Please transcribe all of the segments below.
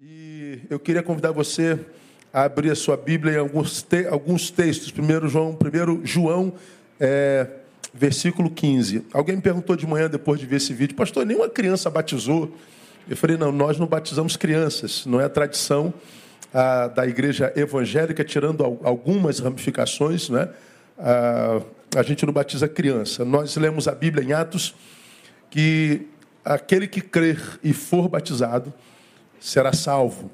E eu queria convidar você a abrir a sua Bíblia em alguns, te alguns textos. Primeiro João, primeiro João é, versículo 15. Alguém me perguntou de manhã, depois de ver esse vídeo, pastor, nenhuma criança batizou. Eu falei, não, nós não batizamos crianças, não é a tradição a, da igreja evangélica, tirando algumas ramificações, né? A, a gente não batiza criança. Nós lemos a Bíblia em Atos que aquele que crer e for batizado será salvo.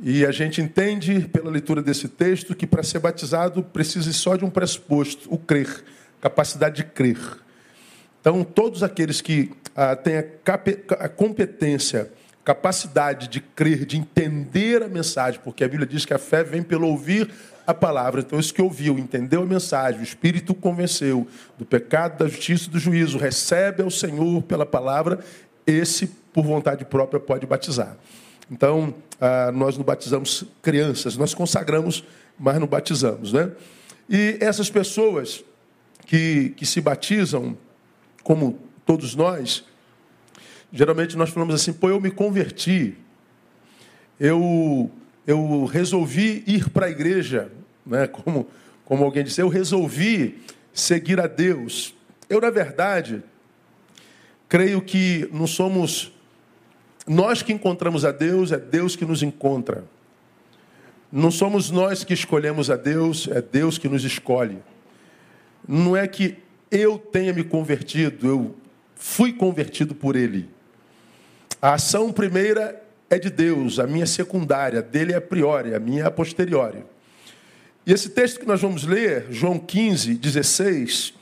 E a gente entende pela leitura desse texto que para ser batizado precisa só de um pressuposto, o crer, capacidade de crer. Então, todos aqueles que ah, têm a, a competência, capacidade de crer, de entender a mensagem, porque a Bíblia diz que a fé vem pelo ouvir a palavra. Então, esse que ouviu, entendeu a mensagem, o Espírito convenceu do pecado, da justiça e do juízo, recebe ao Senhor pela palavra, esse, por vontade própria, pode batizar. Então, ah, nós não batizamos crianças, nós consagramos, mas não batizamos. Né? E essas pessoas que, que se batizam, como todos nós, geralmente nós falamos assim: pô, eu me converti, eu, eu resolvi ir para a igreja, né? como, como alguém disse, eu resolvi seguir a Deus. Eu, na verdade, creio que não somos nós que encontramos a Deus, é Deus que nos encontra. Não somos nós que escolhemos a Deus, é Deus que nos escolhe. Não é que eu tenha me convertido, eu fui convertido por Ele. A ação primeira é de Deus, a minha secundária, dele é a priori, a minha é a posteriori. E esse texto que nós vamos ler, João 15, 16,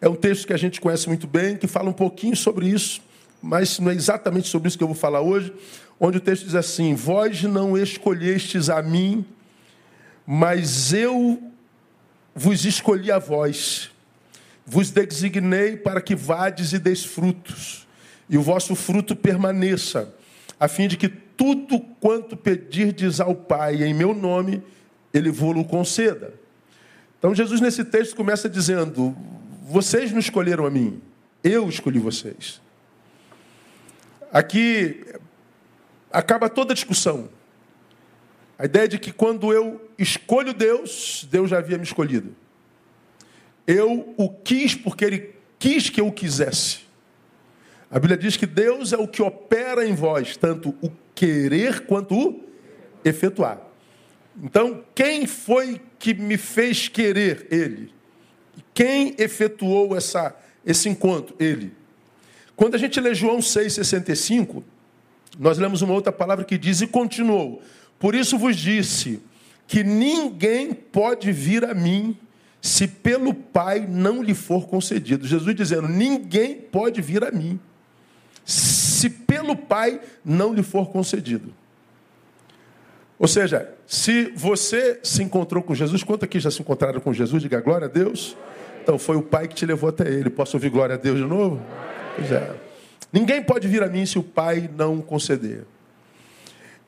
é um texto que a gente conhece muito bem, que fala um pouquinho sobre isso mas não é exatamente sobre isso que eu vou falar hoje, onde o texto diz assim: Vós não escolhestes a mim, mas eu vos escolhi a vós, vos designei para que vades e deis frutos, e o vosso fruto permaneça, a fim de que tudo quanto pedirdes ao Pai em meu nome, Ele vos conceda. Então Jesus nesse texto começa dizendo: Vocês não escolheram a mim, eu escolhi vocês. Aqui acaba toda a discussão. A ideia de que quando eu escolho Deus, Deus já havia me escolhido. Eu o quis porque Ele quis que eu o quisesse. A Bíblia diz que Deus é o que opera em vós, tanto o querer quanto o efetuar. Então, quem foi que me fez querer? Ele. Quem efetuou essa, esse encontro? Ele. Quando a gente lê João 6,65, nós lemos uma outra palavra que diz: E continuou. Por isso vos disse que ninguém pode vir a mim se pelo Pai não lhe for concedido. Jesus dizendo: ninguém pode vir a mim se pelo Pai não lhe for concedido. Ou seja, se você se encontrou com Jesus, quanto aqui já se encontraram com Jesus? Diga glória a Deus. Então foi o Pai que te levou até Ele. Posso ouvir glória a Deus de novo? Pois é. Ninguém pode vir a mim se o Pai não conceder.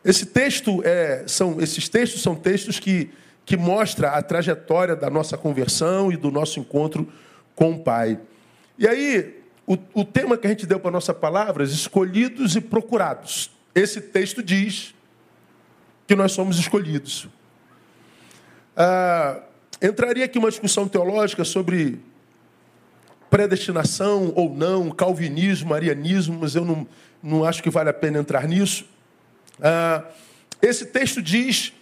Esse texto é, são, esses textos são textos que, que mostram a trajetória da nossa conversão e do nosso encontro com o Pai. E aí, o, o tema que a gente deu para a nossa palavra, escolhidos e procurados. Esse texto diz que nós somos escolhidos. Ah, entraria aqui uma discussão teológica sobre predestinação ou não, calvinismo, arianismo, mas eu não, não acho que vale a pena entrar nisso. Ah, esse texto diz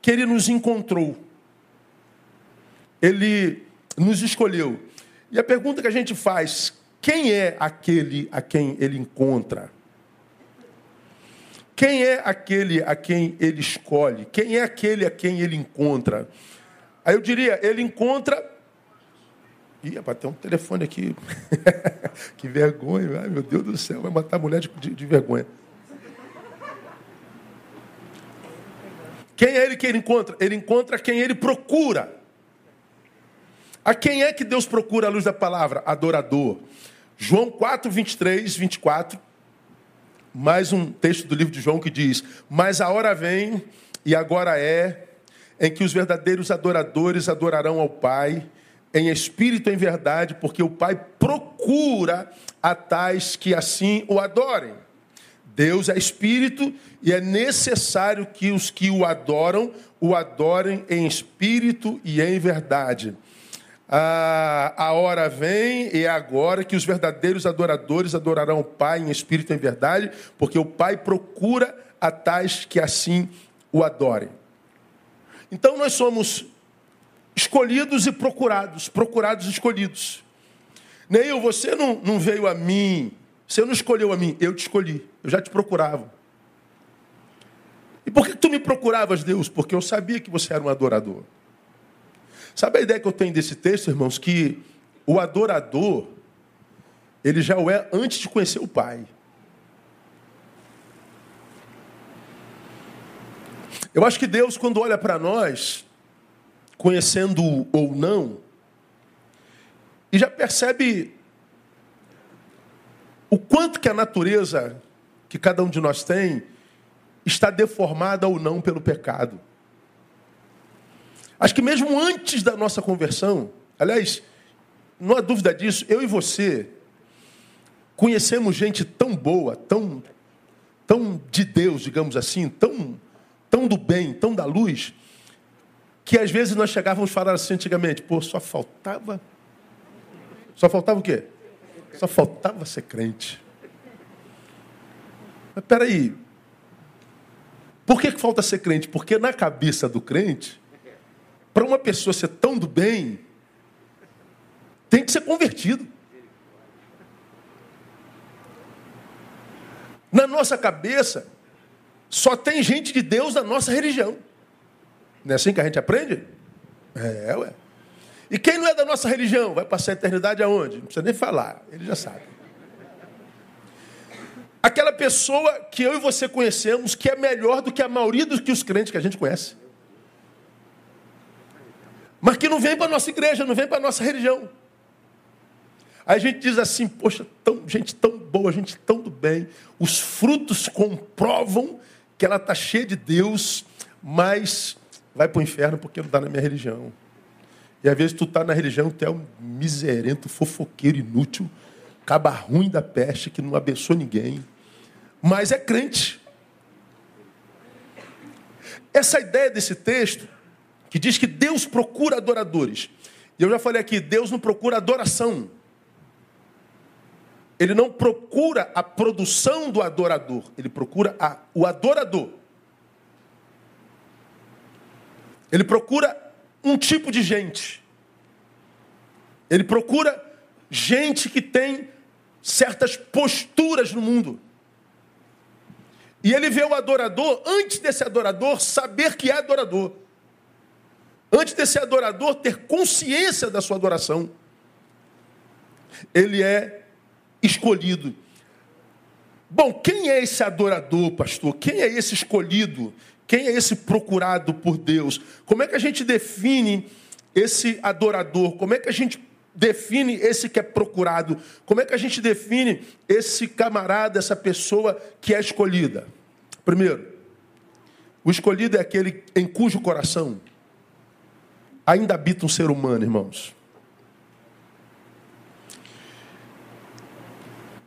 que ele nos encontrou, ele nos escolheu. E a pergunta que a gente faz: quem é aquele a quem ele encontra? Quem é aquele a quem ele escolhe? Quem é aquele a quem ele encontra? Aí eu diria, ele encontra Ih, rapaz, tem um telefone aqui. que vergonha. Ai, meu Deus do céu, vai matar a mulher de, de, de vergonha. Quem é ele que ele encontra? Ele encontra quem ele procura. A quem é que Deus procura à luz da palavra? Adorador. João 4, 23, 24. Mais um texto do livro de João que diz: Mas a hora vem, e agora é, em que os verdadeiros adoradores adorarão ao Pai em espírito e em verdade, porque o Pai procura a tais que assim o adorem. Deus é espírito e é necessário que os que o adoram o adorem em espírito e em verdade. A, a hora vem e é agora que os verdadeiros adoradores adorarão o Pai em espírito e em verdade, porque o Pai procura a tais que assim o adorem. Então nós somos escolhidos e procurados, procurados e escolhidos. Neil, você não, não veio a mim, você não escolheu a mim, eu te escolhi, eu já te procurava. E por que tu me procuravas, Deus? Porque eu sabia que você era um adorador. Sabe a ideia que eu tenho desse texto, irmãos? Que o adorador, ele já o é antes de conhecer o Pai. Eu acho que Deus, quando olha para nós, conhecendo ou não, e já percebe o quanto que a natureza que cada um de nós tem está deformada ou não pelo pecado. Acho que mesmo antes da nossa conversão, aliás, não há dúvida disso, eu e você conhecemos gente tão boa, tão, tão de Deus, digamos assim, tão, tão do bem, tão da luz, que às vezes nós chegávamos a falar assim antigamente, pô, só faltava. Só faltava o quê? Só faltava ser crente. Mas peraí. Por que, que falta ser crente? Porque na cabeça do crente, para uma pessoa ser tão do bem, tem que ser convertido. Na nossa cabeça, só tem gente de Deus da nossa religião. Não é assim que a gente aprende? É, ué. E quem não é da nossa religião vai passar a eternidade aonde? Não precisa nem falar, ele já sabe. Aquela pessoa que eu e você conhecemos que é melhor do que a maioria dos que os crentes que a gente conhece mas que não vem para a nossa igreja, não vem para a nossa religião. Aí a gente diz assim, poxa, tão, gente tão boa, gente tão do bem, os frutos comprovam que ela está cheia de Deus, mas vai para o inferno porque não está na minha religião. E às vezes tu está na religião, tu é um miserento, fofoqueiro, inútil, caba ruim da peste, que não abençoa ninguém, mas é crente. Essa ideia desse texto que diz que Deus procura adoradores. E eu já falei aqui, Deus não procura adoração. Ele não procura a produção do adorador, ele procura a, o adorador. Ele procura um tipo de gente. Ele procura gente que tem certas posturas no mundo. E ele vê o adorador, antes desse adorador, saber que é adorador. Antes desse adorador ter consciência da sua adoração, ele é escolhido. Bom, quem é esse adorador, pastor? Quem é esse escolhido? Quem é esse procurado por Deus? Como é que a gente define esse adorador? Como é que a gente define esse que é procurado? Como é que a gente define esse camarada, essa pessoa que é escolhida? Primeiro, o escolhido é aquele em cujo coração ainda habita um ser humano, irmãos.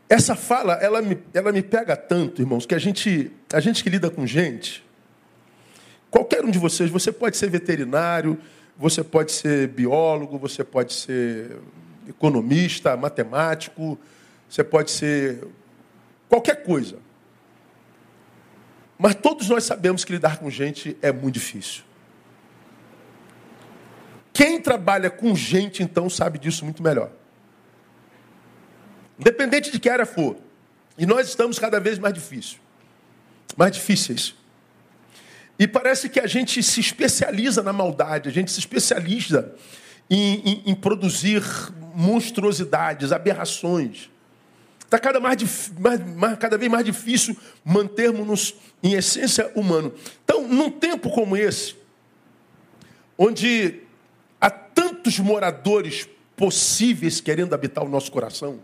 Essa fala, ela me, ela me pega tanto, irmãos, que a gente, a gente que lida com gente, qualquer um de vocês, você pode ser veterinário, você pode ser biólogo, você pode ser economista, matemático, você pode ser qualquer coisa. Mas todos nós sabemos que lidar com gente é muito difícil. Quem trabalha com gente, então, sabe disso muito melhor. Independente de que área for. E nós estamos cada vez mais difíceis. Mais difíceis. E parece que a gente se especializa na maldade, a gente se especializa em, em, em produzir monstruosidades, aberrações. Está cada, mais, mais, cada vez mais difícil mantermos-nos em essência humano. Então, num tempo como esse, onde Há tantos moradores possíveis querendo habitar o nosso coração.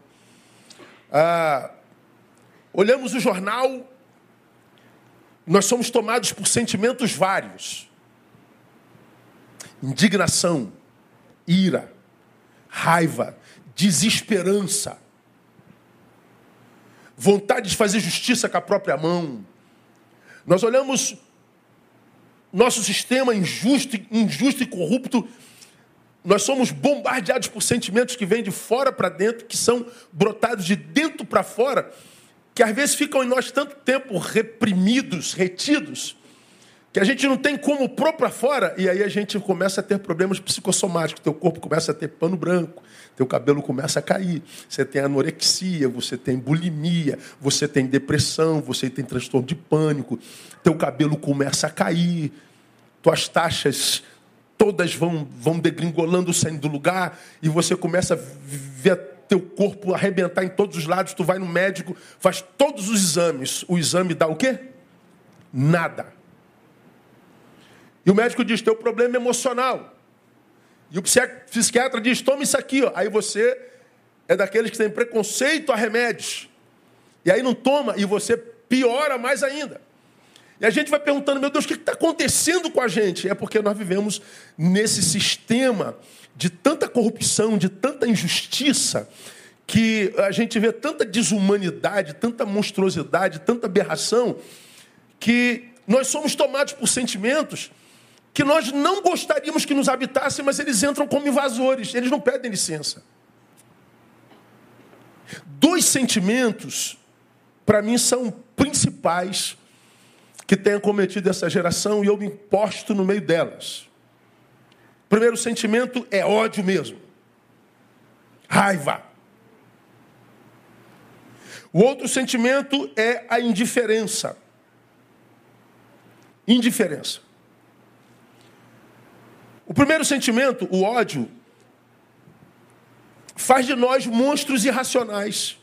Ah, olhamos o jornal, nós somos tomados por sentimentos vários: indignação, ira, raiva, desesperança. vontade de fazer justiça com a própria mão. Nós olhamos nosso sistema injusto, injusto e corrupto. Nós somos bombardeados por sentimentos que vêm de fora para dentro, que são brotados de dentro para fora, que às vezes ficam em nós tanto tempo reprimidos, retidos, que a gente não tem como pôr para fora, e aí a gente começa a ter problemas psicossomáticos. Teu corpo começa a ter pano branco, teu cabelo começa a cair, você tem anorexia, você tem bulimia, você tem depressão, você tem transtorno de pânico, teu cabelo começa a cair, tuas taxas todas vão, vão degringolando, saindo do lugar, e você começa a ver teu corpo arrebentar em todos os lados, tu vai no médico, faz todos os exames. O exame dá o quê? Nada. E o médico diz: teu problema é emocional. E o psiquiatra diz: toma isso aqui. Ó. Aí você é daqueles que tem preconceito a remédios. E aí não toma e você piora mais ainda. E a gente vai perguntando: meu Deus, o que está acontecendo com a gente? É porque nós vivemos nesse sistema de tanta corrupção, de tanta injustiça, que a gente vê tanta desumanidade, tanta monstruosidade, tanta aberração, que nós somos tomados por sentimentos que nós não gostaríamos que nos habitassem, mas eles entram como invasores, eles não pedem licença. Dois sentimentos, para mim, são principais que tenham cometido essa geração e eu me posto no meio delas. O primeiro sentimento é ódio mesmo, raiva. O outro sentimento é a indiferença. Indiferença. O primeiro sentimento, o ódio, faz de nós monstros irracionais.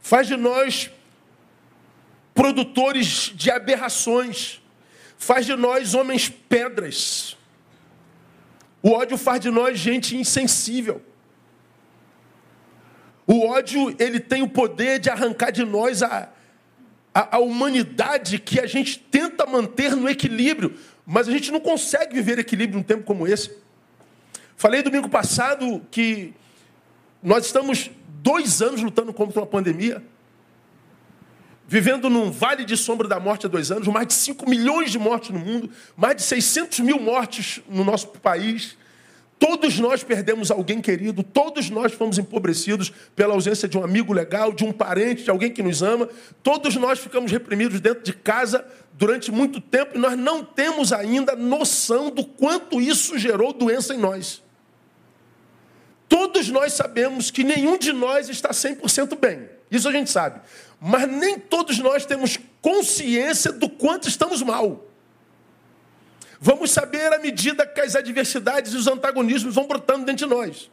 Faz de nós produtores de aberrações. Faz de nós homens pedras. O ódio faz de nós gente insensível. O ódio, ele tem o poder de arrancar de nós a, a, a humanidade que a gente tenta manter no equilíbrio. Mas a gente não consegue viver equilíbrio num tempo como esse. Falei domingo passado que nós estamos dois anos lutando contra uma pandemia, vivendo num vale de sombra da morte há dois anos, mais de 5 milhões de mortes no mundo, mais de 600 mil mortes no nosso país. Todos nós perdemos alguém querido, todos nós fomos empobrecidos pela ausência de um amigo legal, de um parente, de alguém que nos ama. Todos nós ficamos reprimidos dentro de casa durante muito tempo e nós não temos ainda noção do quanto isso gerou doença em nós. Todos nós sabemos que nenhum de nós está 100% bem. Isso a gente sabe. Mas nem todos nós temos consciência do quanto estamos mal. Vamos saber à medida que as adversidades e os antagonismos vão brotando dentro de nós.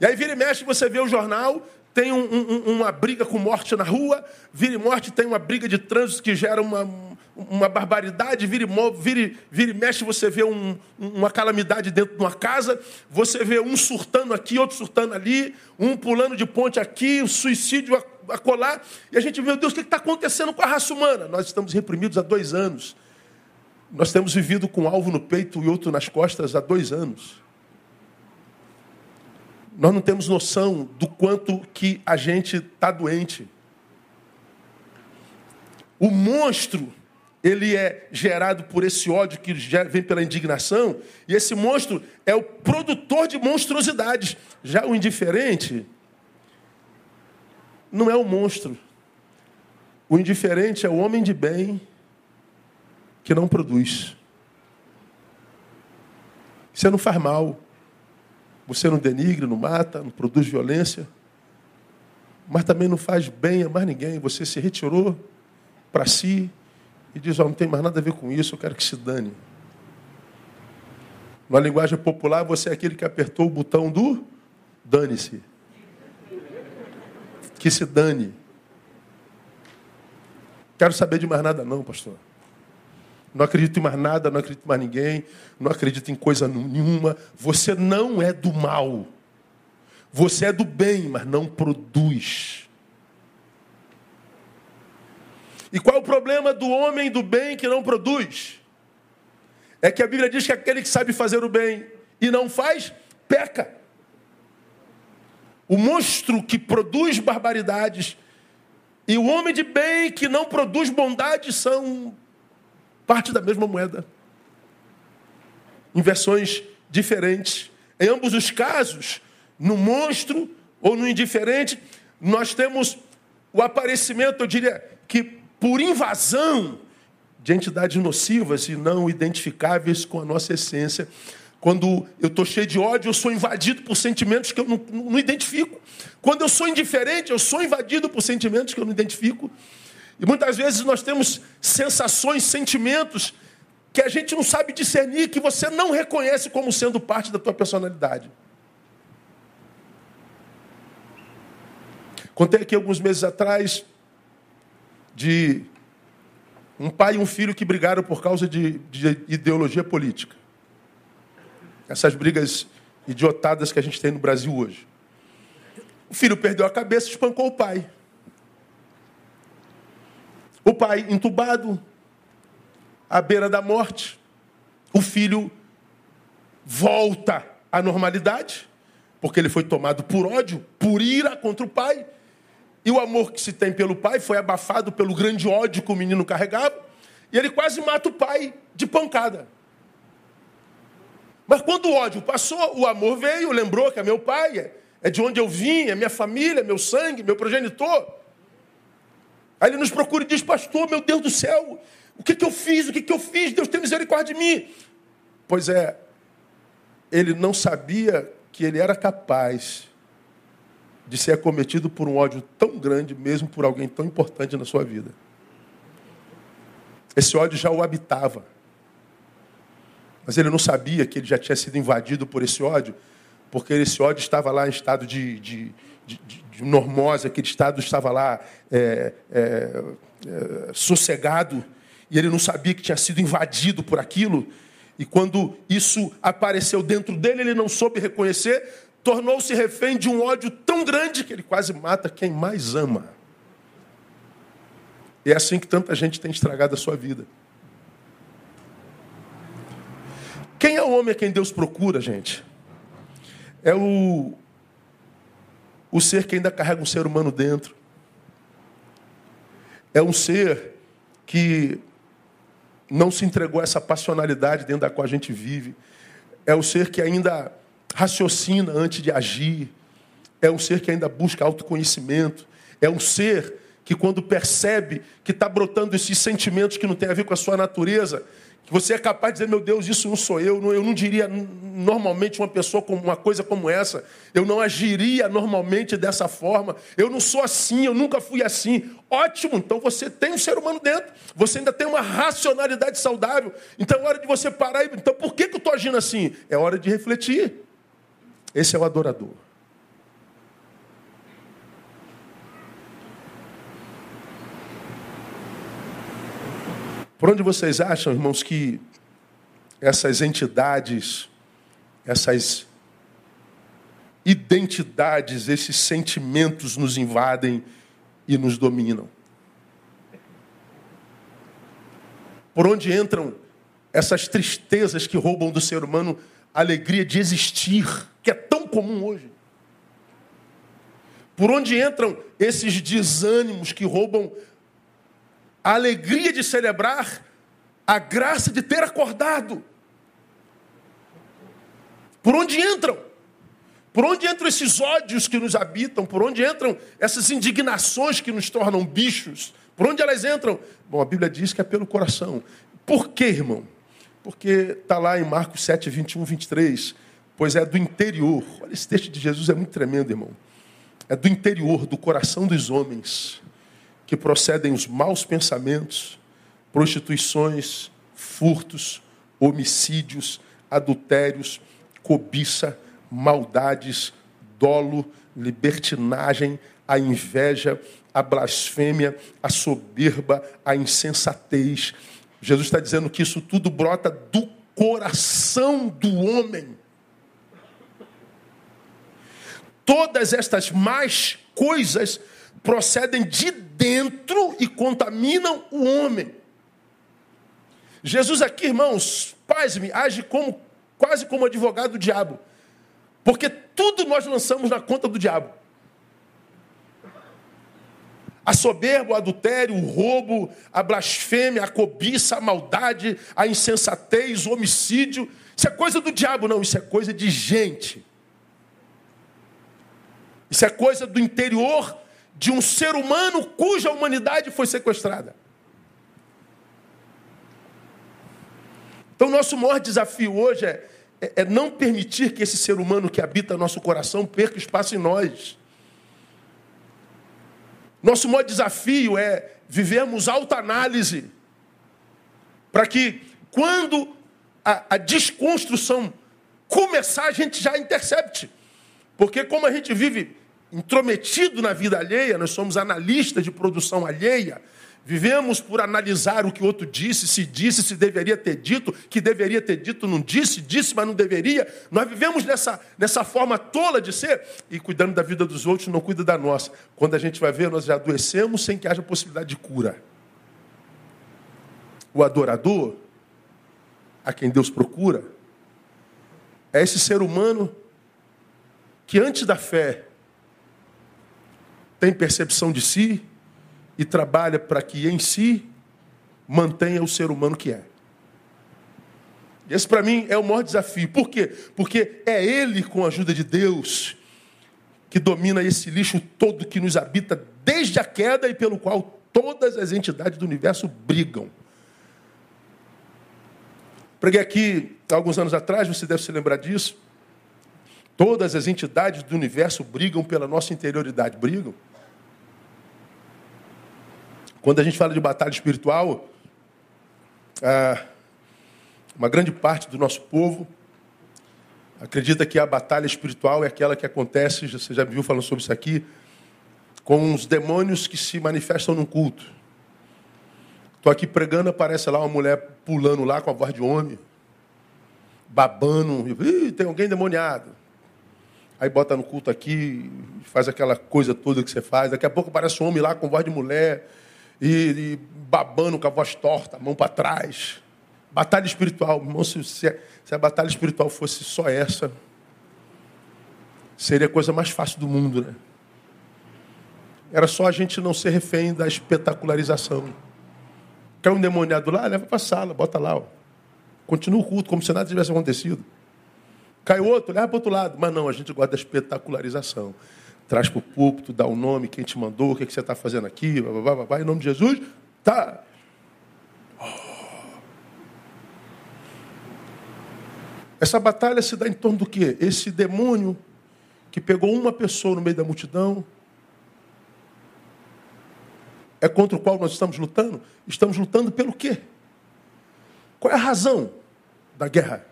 E aí vira e mexe, você vê o jornal, tem um, um, uma briga com morte na rua, vira e morte tem uma briga de trânsito que gera uma, uma barbaridade, vira e, vira, vira e mexe, você vê um, uma calamidade dentro de uma casa, você vê um surtando aqui, outro surtando ali, um pulando de ponte aqui, um suicídio a, colar, e a gente vê, meu Deus, o que está acontecendo com a raça humana? Nós estamos reprimidos há dois anos. Nós temos vivido com um alvo no peito e outro nas costas há dois anos. Nós não temos noção do quanto que a gente está doente. O monstro, ele é gerado por esse ódio que vem pela indignação, e esse monstro é o produtor de monstruosidades. Já o indiferente não é o monstro. O indiferente é o homem de bem que não produz. Você não faz mal. Você não denigre, não mata, não produz violência. Mas também não faz bem a mais ninguém. Você se retirou para si e diz: oh, não tem mais nada a ver com isso, eu quero que se dane. Na linguagem popular, você é aquele que apertou o botão do dane-se. Que se dane. Quero saber de mais nada, não, pastor. Não acredito em mais nada, não acredito em mais ninguém, não acredito em coisa nenhuma. Você não é do mal. Você é do bem, mas não produz. E qual é o problema do homem do bem que não produz? É que a Bíblia diz que aquele que sabe fazer o bem e não faz, peca. O monstro que produz barbaridades e o homem de bem que não produz bondade são parte da mesma moeda. Em versões diferentes. Em ambos os casos, no monstro ou no indiferente, nós temos o aparecimento, eu diria que por invasão de entidades nocivas e não identificáveis com a nossa essência. Quando eu estou cheio de ódio, eu sou invadido por sentimentos que eu não, não, identifico. Quando eu sou indiferente, eu sou invadido por sentimentos que eu não identifico. E muitas vezes nós temos sensações, sentimentos que a gente não sabe discernir, que você não reconhece como sendo parte da tua personalidade. Contei aqui alguns meses atrás de um pai e um filho que brigaram por causa de, de ideologia política. Essas brigas idiotadas que a gente tem no Brasil hoje. O filho perdeu a cabeça e espancou o pai. O pai entubado, à beira da morte. O filho volta à normalidade, porque ele foi tomado por ódio, por ira contra o pai. E o amor que se tem pelo pai foi abafado pelo grande ódio que o menino carregava. E ele quase mata o pai de pancada. Mas quando o ódio passou, o amor veio, lembrou que é meu pai, é de onde eu vim, é minha família, meu sangue, meu progenitor. Aí ele nos procura e diz: Pastor, meu Deus do céu, o que, que eu fiz? O que, que eu fiz? Deus tem misericórdia de mim. Pois é, ele não sabia que ele era capaz de ser acometido por um ódio tão grande, mesmo por alguém tão importante na sua vida. Esse ódio já o habitava. Mas ele não sabia que ele já tinha sido invadido por esse ódio, porque esse ódio estava lá em estado de, de, de, de normose, aquele estado estava lá é, é, é, sossegado, e ele não sabia que tinha sido invadido por aquilo. E quando isso apareceu dentro dele, ele não soube reconhecer, tornou-se refém de um ódio tão grande que ele quase mata quem mais ama. É assim que tanta gente tem estragado a sua vida. Quem é o homem a quem Deus procura, gente? É o, o ser que ainda carrega um ser humano dentro. É um ser que não se entregou a essa passionalidade dentro da qual a gente vive. É o ser que ainda raciocina antes de agir. É um ser que ainda busca autoconhecimento. É um ser que, quando percebe que está brotando esses sentimentos que não tem a ver com a sua natureza, que você é capaz de dizer, meu Deus, isso não sou eu. Eu não diria normalmente uma pessoa como uma coisa como essa. Eu não agiria normalmente dessa forma. Eu não sou assim, eu nunca fui assim. Ótimo, então você tem um ser humano dentro. Você ainda tem uma racionalidade saudável. Então é hora de você parar. E... Então por que, que eu estou agindo assim? É hora de refletir. Esse é o adorador. Por onde vocês acham, irmãos, que essas entidades, essas identidades, esses sentimentos nos invadem e nos dominam? Por onde entram essas tristezas que roubam do ser humano a alegria de existir, que é tão comum hoje. Por onde entram esses desânimos que roubam a alegria de celebrar a graça de ter acordado? Por onde entram? Por onde entram esses ódios que nos habitam? Por onde entram essas indignações que nos tornam bichos? Por onde elas entram? Bom, a Bíblia diz que é pelo coração. Por quê, irmão? Porque está lá em Marcos 7, 21, 23. Pois é do interior. Olha, esse texto de Jesus é muito tremendo, irmão. É do interior, do coração dos homens, que procedem os maus pensamentos, prostituições, furtos, homicídios, adultérios, cobiça, maldades, dolo, libertinagem, a inveja, a blasfêmia, a soberba, a insensatez, Jesus está dizendo que isso tudo brota do coração do homem. Todas estas más coisas procedem de dentro e contaminam o homem. Jesus aqui, irmãos, paz-me, age como, quase como advogado do diabo. Porque tudo nós lançamos na conta do diabo. A soberba, o adultério, o roubo, a blasfêmia, a cobiça, a maldade, a insensatez, o homicídio. Isso é coisa do diabo, não, isso é coisa de gente. Isso é coisa do interior de um ser humano cuja humanidade foi sequestrada. Então, nosso maior desafio hoje é, é, é não permitir que esse ser humano que habita nosso coração perca espaço em nós. Nosso maior desafio é vivermos alta análise, para que quando a, a, desconstrução começar, a gente já intercepte. Porque como a gente vive intrometido na vida alheia, nós somos analistas de produção alheia, Vivemos por analisar o que o outro disse, se disse, se deveria ter dito, que deveria ter dito, não disse, disse, mas não deveria. Nós vivemos nessa, nessa forma tola de ser e cuidando da vida dos outros, não cuida da nossa. Quando a gente vai ver, nós já adoecemos sem que haja possibilidade de cura. O adorador, a quem Deus procura, é esse ser humano que antes da fé tem percepção de si, e trabalha para que em si mantenha o ser humano que é. Esse para mim é o maior desafio. Por quê? Porque é ele, com a ajuda de Deus, que domina esse lixo todo que nos habita desde a queda e pelo qual todas as entidades do universo brigam. Preguei aqui alguns anos atrás, você deve se lembrar disso. Todas as entidades do universo brigam pela nossa interioridade. Brigam. Quando a gente fala de batalha espiritual, uma grande parte do nosso povo acredita que a batalha espiritual é aquela que acontece, você já me viu falando sobre isso aqui, com os demônios que se manifestam no culto. Estou aqui pregando, aparece lá uma mulher pulando lá com a voz de homem, babando, Ih, tem alguém demoniado. Aí bota no culto aqui, faz aquela coisa toda que você faz. Daqui a pouco aparece um homem lá com voz de mulher e, e babando com a voz torta, mão para trás. Batalha espiritual. Irmão, se, se, se a batalha espiritual fosse só essa, seria a coisa mais fácil do mundo, né? Era só a gente não ser refém da espetacularização. Quer um demoniado lá? Leva para a sala, bota lá. Ó. Continua o culto, como se nada tivesse acontecido. Cai outro, leva para outro lado. Mas não, a gente gosta da espetacularização traz para o púlpito, dá o um nome, quem te mandou, o que, que você está fazendo aqui, blá, blá, blá, em nome de Jesus, tá. Essa batalha se dá em torno do quê? Esse demônio que pegou uma pessoa no meio da multidão, é contra o qual nós estamos lutando? Estamos lutando pelo quê? Qual é a razão da guerra?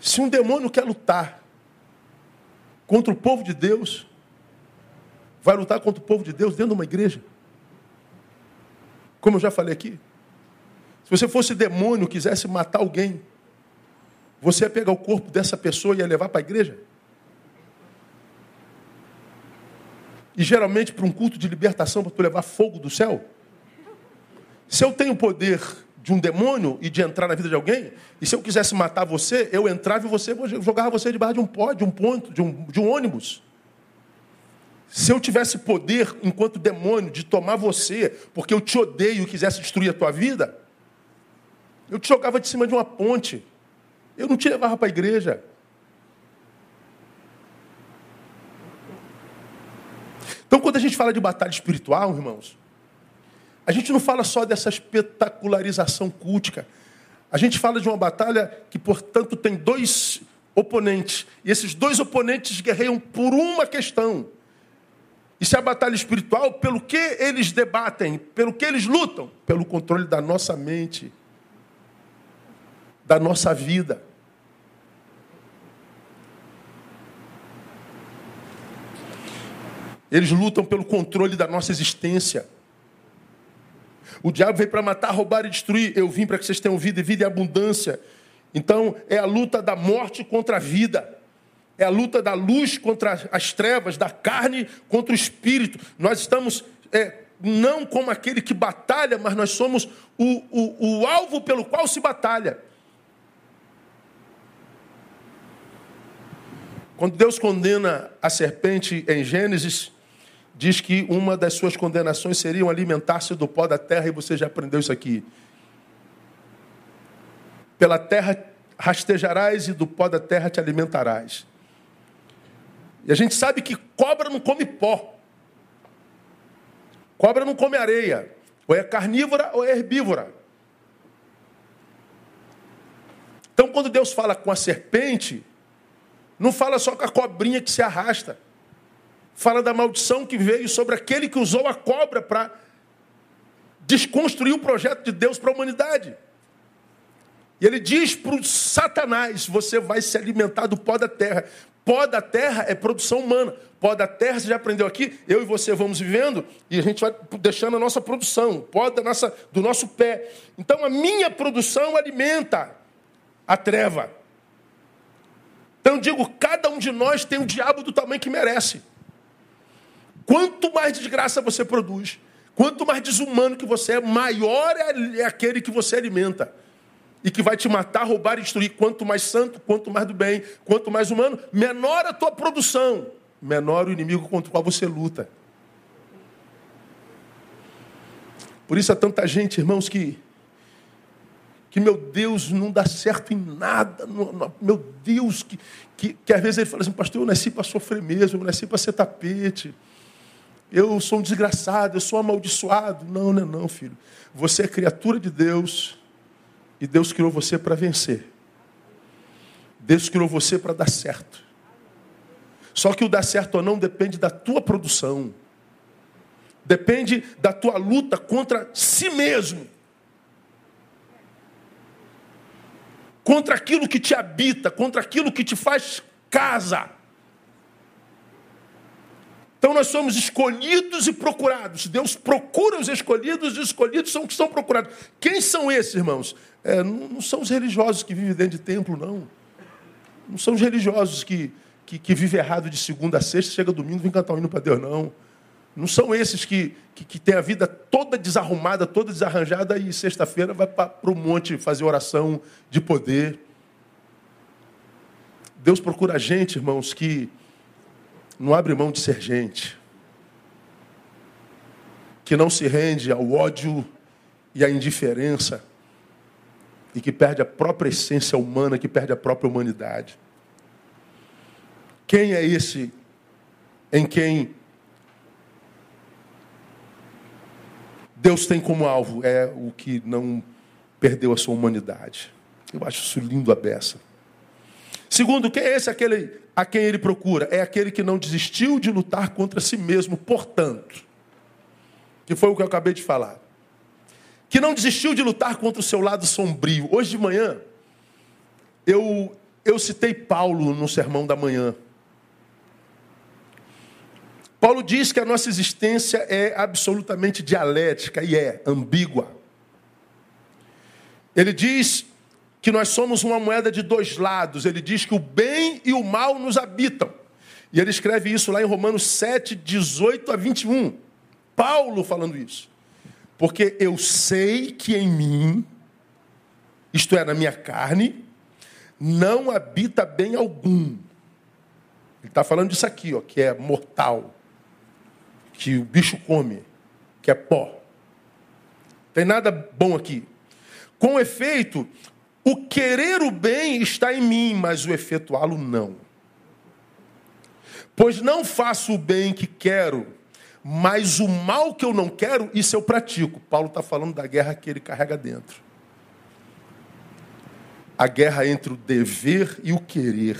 Se um demônio quer lutar contra o povo de Deus, vai lutar contra o povo de Deus dentro de uma igreja. Como eu já falei aqui. Se você fosse demônio e quisesse matar alguém, você ia pegar o corpo dessa pessoa e ia levar para a igreja? E geralmente para um culto de libertação, para tu levar fogo do céu? Se eu tenho poder de um demônio e de entrar na vida de alguém, e se eu quisesse matar você, eu entrava e você jogava você debaixo de um pó, de um ponto, de um, de um ônibus. Se eu tivesse poder, enquanto demônio, de tomar você, porque eu te odeio e quisesse destruir a tua vida, eu te jogava de cima de uma ponte. Eu não te levava para a igreja. Então, quando a gente fala de batalha espiritual, irmãos, a gente não fala só dessa espetacularização cultica. A gente fala de uma batalha que, portanto, tem dois oponentes. E esses dois oponentes guerreiam por uma questão. Isso é a batalha espiritual, pelo que eles debatem, pelo que eles lutam? Pelo controle da nossa mente, da nossa vida. Eles lutam pelo controle da nossa existência. O diabo veio para matar, roubar e destruir. Eu vim para que vocês tenham vida e vida em abundância. Então, é a luta da morte contra a vida. É a luta da luz contra as trevas, da carne contra o espírito. Nós estamos é, não como aquele que batalha, mas nós somos o, o, o alvo pelo qual se batalha. Quando Deus condena a serpente em Gênesis, diz que uma das suas condenações seria alimentar-se do pó da terra, e você já aprendeu isso aqui. Pela terra rastejarás e do pó da terra te alimentarás. E a gente sabe que cobra não come pó. Cobra não come areia. Ou é carnívora ou é herbívora. Então, quando Deus fala com a serpente, não fala só com a cobrinha que se arrasta. Fala da maldição que veio sobre aquele que usou a cobra para desconstruir o projeto de Deus para a humanidade. E ele diz para o Satanás: você vai se alimentar do pó da terra. Pó da terra é produção humana. Pó da terra, você já aprendeu aqui? Eu e você vamos vivendo e a gente vai deixando a nossa produção, pó da nossa, do nosso pé. Então a minha produção alimenta a treva. Então eu digo, cada um de nós tem o diabo do tamanho que merece. Quanto mais desgraça você produz, quanto mais desumano que você é, maior é aquele que você alimenta e que vai te matar, roubar e destruir. Quanto mais santo, quanto mais do bem, quanto mais humano, menor a tua produção, menor o inimigo contra o qual você luta. Por isso há tanta gente, irmãos, que que meu Deus não dá certo em nada, meu Deus, que, que, que às vezes ele fala assim, pastor, eu nasci para sofrer mesmo, eu nasci para ser tapete, eu sou um desgraçado, eu sou amaldiçoado. Não, não é não, filho. Você é criatura de Deus, e Deus criou você para vencer. Deus criou você para dar certo. Só que o dar certo ou não depende da tua produção. Depende da tua luta contra si mesmo. Contra aquilo que te habita, contra aquilo que te faz casa. Então nós somos escolhidos e procurados. Deus procura os escolhidos e os escolhidos são os que são procurados. Quem são esses, irmãos? É, não, são os religiosos que vivem dentro de templo, não. Não são os religiosos que, que, que vivem errado de segunda a sexta, chega domingo, vem cantar um hino para Deus, não. Não são esses que, que, que têm a vida toda desarrumada, toda desarranjada e sexta-feira vai para o monte fazer oração de poder. Deus procura gente, irmãos, que não abre mão de ser gente, que não se rende ao ódio e à indiferença, e que perde a própria essência humana, que perde a própria humanidade. Quem é esse em quem Deus tem como alvo? É o que não perdeu a sua humanidade. Eu acho isso lindo a beça. Segundo, quem é esse aquele a quem ele procura? É aquele que não desistiu de lutar contra si mesmo, portanto. Que foi o que eu acabei de falar. Que não desistiu de lutar contra o seu lado sombrio. Hoje de manhã, eu, eu citei Paulo no sermão da manhã. Paulo diz que a nossa existência é absolutamente dialética e é ambígua. Ele diz que nós somos uma moeda de dois lados. Ele diz que o bem e o mal nos habitam. E ele escreve isso lá em Romanos 7, 18 a 21. Paulo falando isso. Porque eu sei que em mim, isto é, na minha carne, não habita bem algum. Ele está falando disso aqui, ó, que é mortal, que o bicho come, que é pó. Tem nada bom aqui. Com efeito, o querer o bem está em mim, mas o efetuá-lo não. Pois não faço o bem que quero, mas o mal que eu não quero, isso eu pratico. Paulo está falando da guerra que ele carrega dentro. A guerra entre o dever e o querer.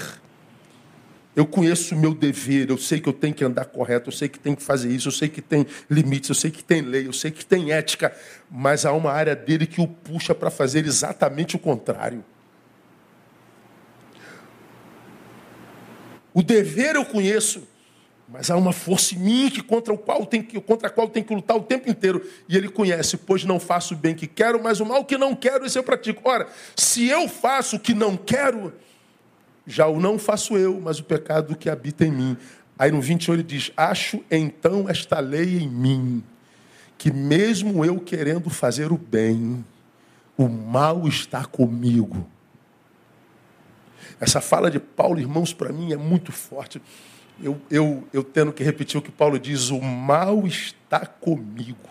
Eu conheço o meu dever, eu sei que eu tenho que andar correto, eu sei que tenho que fazer isso, eu sei que tem limites, eu sei que tem lei, eu sei que tem ética, mas há uma área dele que o puxa para fazer exatamente o contrário. O dever eu conheço, mas há uma força em mim que contra, o qual tem que, contra a qual tem que lutar o tempo inteiro. E ele conhece, pois não faço o bem que quero, mas o mal que não quero, esse eu pratico. Ora, se eu faço o que não quero, já o não faço eu, mas o pecado que habita em mim. Aí no 21 ele diz: Acho então esta lei em mim, que mesmo eu querendo fazer o bem, o mal está comigo. Essa fala de Paulo, irmãos, para mim é muito forte. Eu, eu, eu tendo que repetir o que Paulo diz: o mal está comigo.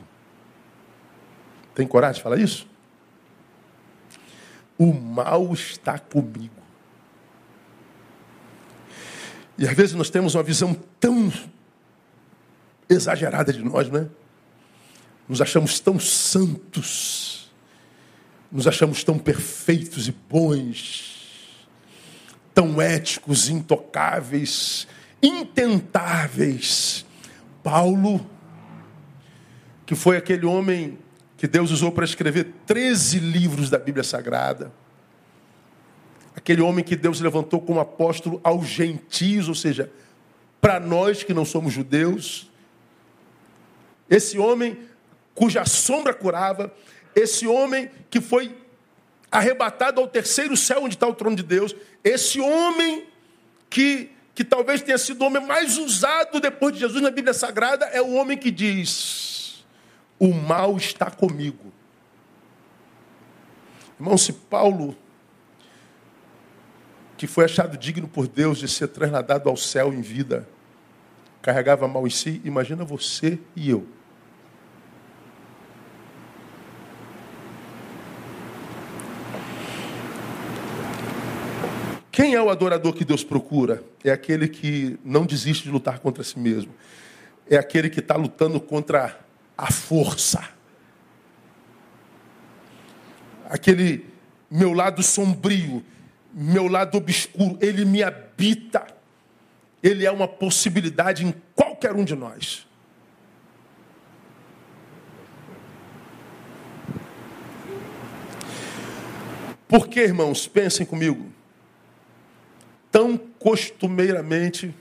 Tem coragem de falar isso? O mal está comigo. E às vezes nós temos uma visão tão exagerada de nós, né? Nos achamos tão santos, nos achamos tão perfeitos e bons, tão éticos, intocáveis, intentáveis. Paulo, que foi aquele homem que Deus usou para escrever 13 livros da Bíblia Sagrada, aquele homem que Deus levantou como apóstolo aos gentios, ou seja, para nós que não somos judeus, esse homem cuja sombra curava, esse homem que foi arrebatado ao terceiro céu onde está o trono de Deus, esse homem que, que talvez tenha sido o homem mais usado depois de Jesus na Bíblia Sagrada, é o homem que diz: O mal está comigo. Irmão, se Paulo, que foi achado digno por Deus de ser trasladado ao céu em vida, carregava mal em si, imagina você e eu. Quem é o adorador que Deus procura? É aquele que não desiste de lutar contra si mesmo. É aquele que está lutando contra a força. Aquele meu lado sombrio, meu lado obscuro, ele me habita. Ele é uma possibilidade em qualquer um de nós. Por que, irmãos? Pensem comigo tão costumeiramente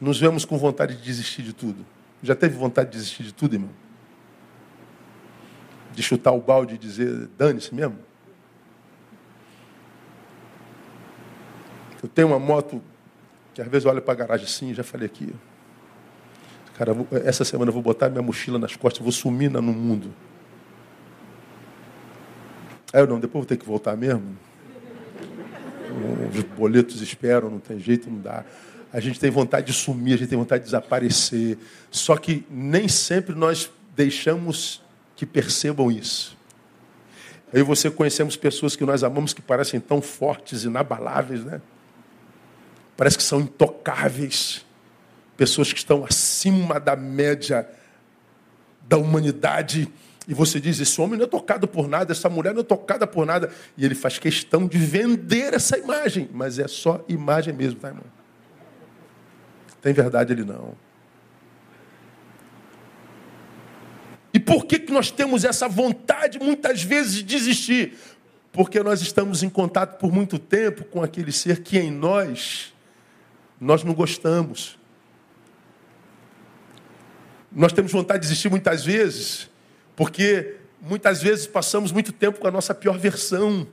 nos vemos com vontade de desistir de tudo. Já teve vontade de desistir de tudo, irmão? De chutar o balde e dizer, dane-se mesmo? Eu tenho uma moto que às vezes olha para a garagem assim, já falei aqui. Cara, essa semana eu vou botar minha mochila nas costas, vou sumir no mundo. Aí eu não, depois vou ter que voltar mesmo os boletos esperam, não tem jeito, não dá. A gente tem vontade de sumir, a gente tem vontade de desaparecer. Só que nem sempre nós deixamos que percebam isso. Aí você conhecemos pessoas que nós amamos que parecem tão fortes, inabaláveis, né? Parece que são intocáveis. Pessoas que estão acima da média da humanidade e você diz: esse homem não é tocado por nada, essa mulher não é tocada por nada. E ele faz questão de vender essa imagem. Mas é só imagem mesmo, tá, irmão? Tem verdade ele não. E por que, que nós temos essa vontade, muitas vezes, de desistir? Porque nós estamos em contato por muito tempo com aquele ser que em nós nós não gostamos. Nós temos vontade de desistir muitas vezes porque muitas vezes passamos muito tempo com a nossa pior versão,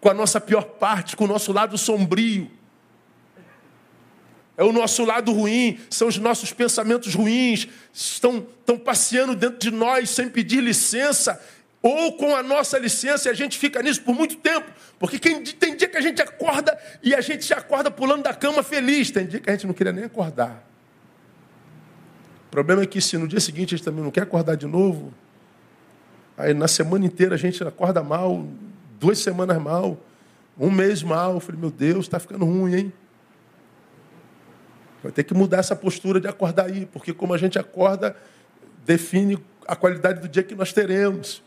com a nossa pior parte, com o nosso lado sombrio. É o nosso lado ruim, são os nossos pensamentos ruins, estão, estão passeando dentro de nós sem pedir licença, ou com a nossa licença, e a gente fica nisso por muito tempo. Porque tem dia que a gente acorda e a gente já acorda pulando da cama feliz, tem dia que a gente não queria nem acordar. O problema é que se no dia seguinte a gente também não quer acordar de novo, aí na semana inteira a gente acorda mal, duas semanas mal, um mês mal. Eu falei, meu Deus, está ficando ruim, hein? Vai ter que mudar essa postura de acordar aí, porque como a gente acorda, define a qualidade do dia que nós teremos.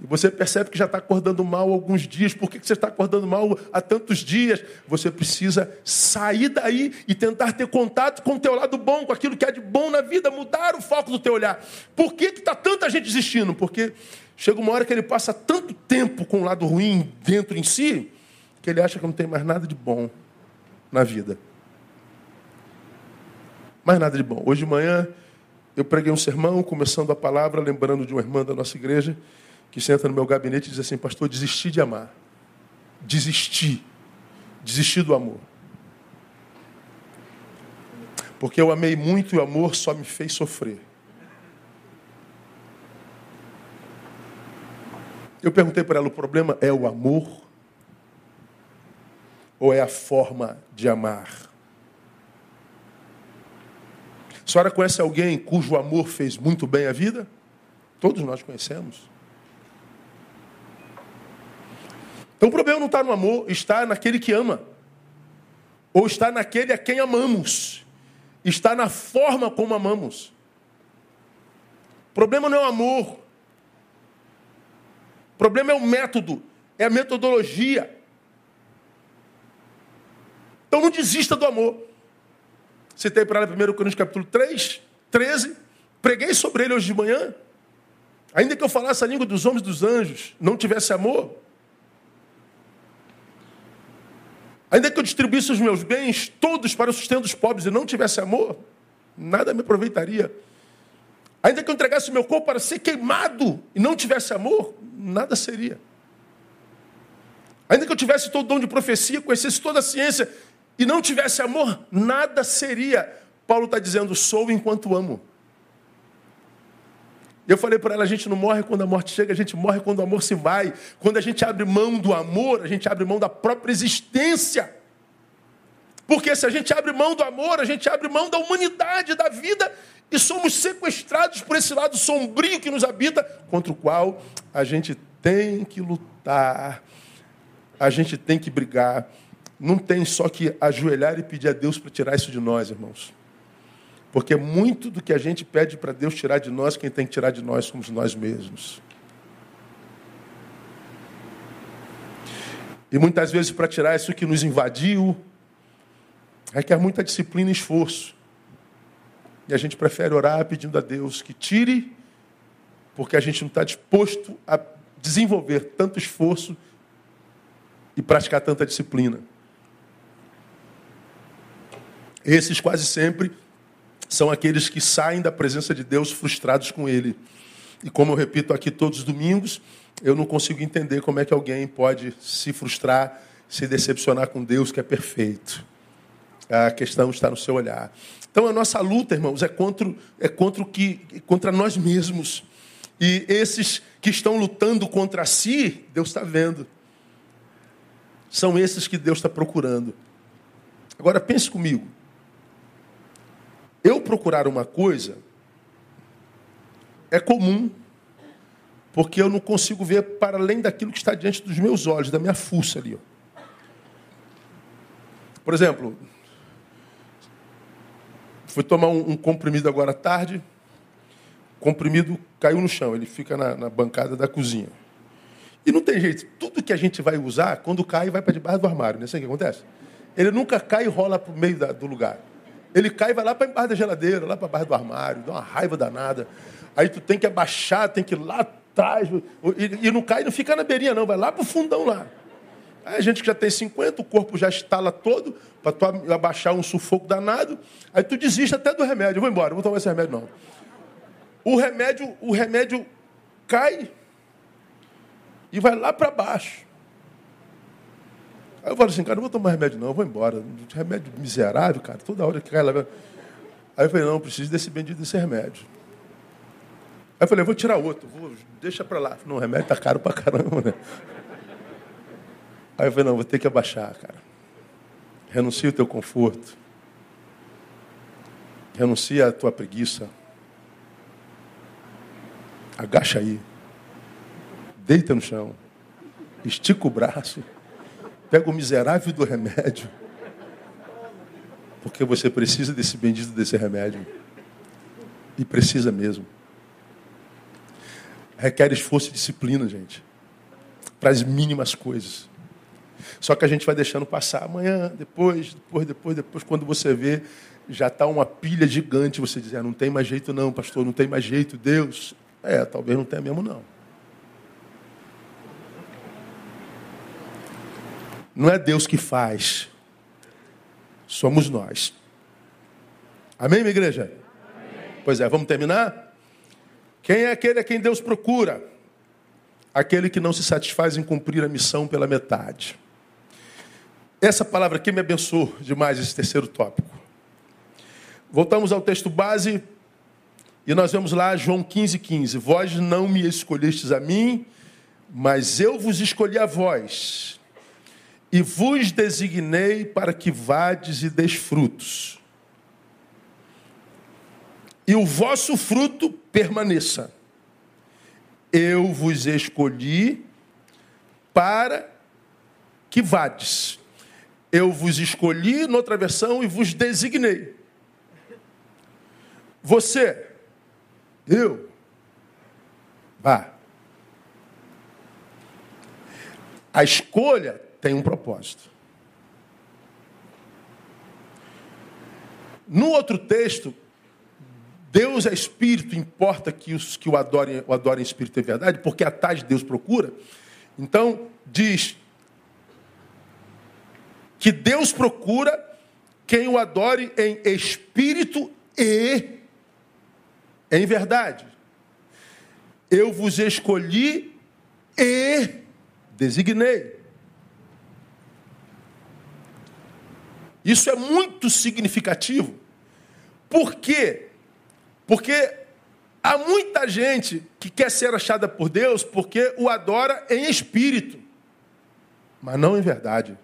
Você percebe que já está acordando mal alguns dias. Por que você está acordando mal há tantos dias? Você precisa sair daí e tentar ter contato com o teu lado bom, com aquilo que é de bom na vida, mudar o foco do teu olhar. Por que está tanta gente desistindo? Porque chega uma hora que ele passa tanto tempo com o lado ruim dentro em si, que ele acha que não tem mais nada de bom na vida. Mais nada de bom. Hoje de manhã eu preguei um sermão, começando a palavra, lembrando de uma irmã da nossa igreja que senta no meu gabinete e diz assim: Pastor, desisti de amar. Desisti. Desisti do amor. Porque eu amei muito e o amor só me fez sofrer. Eu perguntei para ela: o problema é o amor? ou é a forma de amar? A senhora conhece alguém cujo amor fez muito bem a vida? Todos nós conhecemos. Então o problema não está no amor, está naquele que ama. Ou está naquele a quem amamos. Está na forma como amamos. O problema não é o amor. O problema é o método, é a metodologia. Então não desista do amor. Citei para ela 1 Coríntios capítulo 3, 13. Preguei sobre ele hoje de manhã. Ainda que eu falasse a língua dos homens e dos anjos, não tivesse amor, Ainda que eu distribuísse os meus bens todos para o sustento dos pobres e não tivesse amor, nada me aproveitaria. Ainda que eu entregasse meu corpo para ser queimado e não tivesse amor, nada seria. Ainda que eu tivesse todo o dom de profecia, conhecesse toda a ciência e não tivesse amor, nada seria. Paulo está dizendo: sou enquanto amo. Eu falei para ela: a gente não morre quando a morte chega, a gente morre quando o amor se vai. Quando a gente abre mão do amor, a gente abre mão da própria existência. Porque se a gente abre mão do amor, a gente abre mão da humanidade, da vida, e somos sequestrados por esse lado sombrio que nos habita, contra o qual a gente tem que lutar, a gente tem que brigar. Não tem só que ajoelhar e pedir a Deus para tirar isso de nós, irmãos. Porque muito do que a gente pede para Deus tirar de nós, quem tem que tirar de nós somos nós mesmos. E muitas vezes, para tirar isso que nos invadiu, requer muita disciplina e esforço. E a gente prefere orar pedindo a Deus que tire, porque a gente não está disposto a desenvolver tanto esforço e praticar tanta disciplina. Esses quase sempre são aqueles que saem da presença de Deus frustrados com Ele. E como eu repito aqui todos os domingos, eu não consigo entender como é que alguém pode se frustrar, se decepcionar com Deus que é perfeito. A questão está no seu olhar. Então a nossa luta, irmãos, é contra, é contra o que, contra nós mesmos. E esses que estão lutando contra si, Deus está vendo. São esses que Deus está procurando. Agora pense comigo. Eu procurar uma coisa é comum, porque eu não consigo ver para além daquilo que está diante dos meus olhos, da minha fuça ali. Ó. Por exemplo, fui tomar um, um, comprimido agora à tarde, comprimido caiu no chão, ele fica na, na bancada da cozinha. E não tem jeito, tudo que a gente vai usar, quando cai, vai para debaixo do armário, não é isso que acontece? Ele nunca cai e rola para o meio da, do lugar. Ele cai e vai lá para embaixo da geladeira, lá para baixo do armário, dá uma raiva danada. Aí tu tem que abaixar, tem que ir lá atrás. E, e não cai, não fica na beirinha, não, vai lá para o fundão lá. Aí a gente que já tem 50, o corpo já estala todo, para tu abaixar um sufoco danado. Aí tu desiste até do remédio. Vou embora, não vou tomar esse remédio, não. O remédio, o remédio cai e vai lá para baixo. Aí eu falo assim, cara, não vou tomar remédio não, eu vou embora. Remédio miserável, cara, toda hora que cai lá. Aí eu falei, não, preciso desse bendito desse remédio. Aí eu falei, vou tirar outro, vou, deixa para lá. Não, o remédio tá caro para caramba, né? Aí eu falei, não, vou ter que abaixar, cara. Renuncia o teu conforto. Renuncia a tua preguiça. Agacha aí. Deita no chão. Estica o braço Pega o miserável do remédio. Porque você precisa desse bendito desse remédio. E precisa mesmo. Requer esforço e disciplina, gente. Para as mínimas coisas. Só que a gente vai deixando passar amanhã, depois, depois, depois, depois, quando você vê, já está uma pilha gigante. Você diz, ah, não tem mais jeito não, pastor, não tem mais jeito, Deus. É, talvez não tenha mesmo não. Não é Deus que faz, somos nós. Amém, minha igreja? Amém. Pois é, vamos terminar? Quem é aquele a quem Deus procura? Aquele que não se satisfaz em cumprir a missão pela metade. Essa palavra aqui me abençoou demais, esse terceiro tópico. Voltamos ao texto base e nós vemos lá João 15, 15. Vós não me escolhestes a mim, mas eu vos escolhi a vós E vos designei para que vades e des frutos. E o vosso fruto permaneça. Eu vos escolhi para que vades. Eu vos escolhi, noutra versão, e vos designei. Você, eu, vá. A escolha tem um propósito. No outro texto, Deus é espírito, importa que os que o adorem, o adorem em espírito é verdade, porque a tais Deus procura. Então, diz que Deus procura quem o adore em espírito e em verdade. Eu vos escolhi e designei. Isso é muito significativo. Por quê? Porque há muita gente que quer ser achada por Deus porque o adora em espírito, mas não em verdade.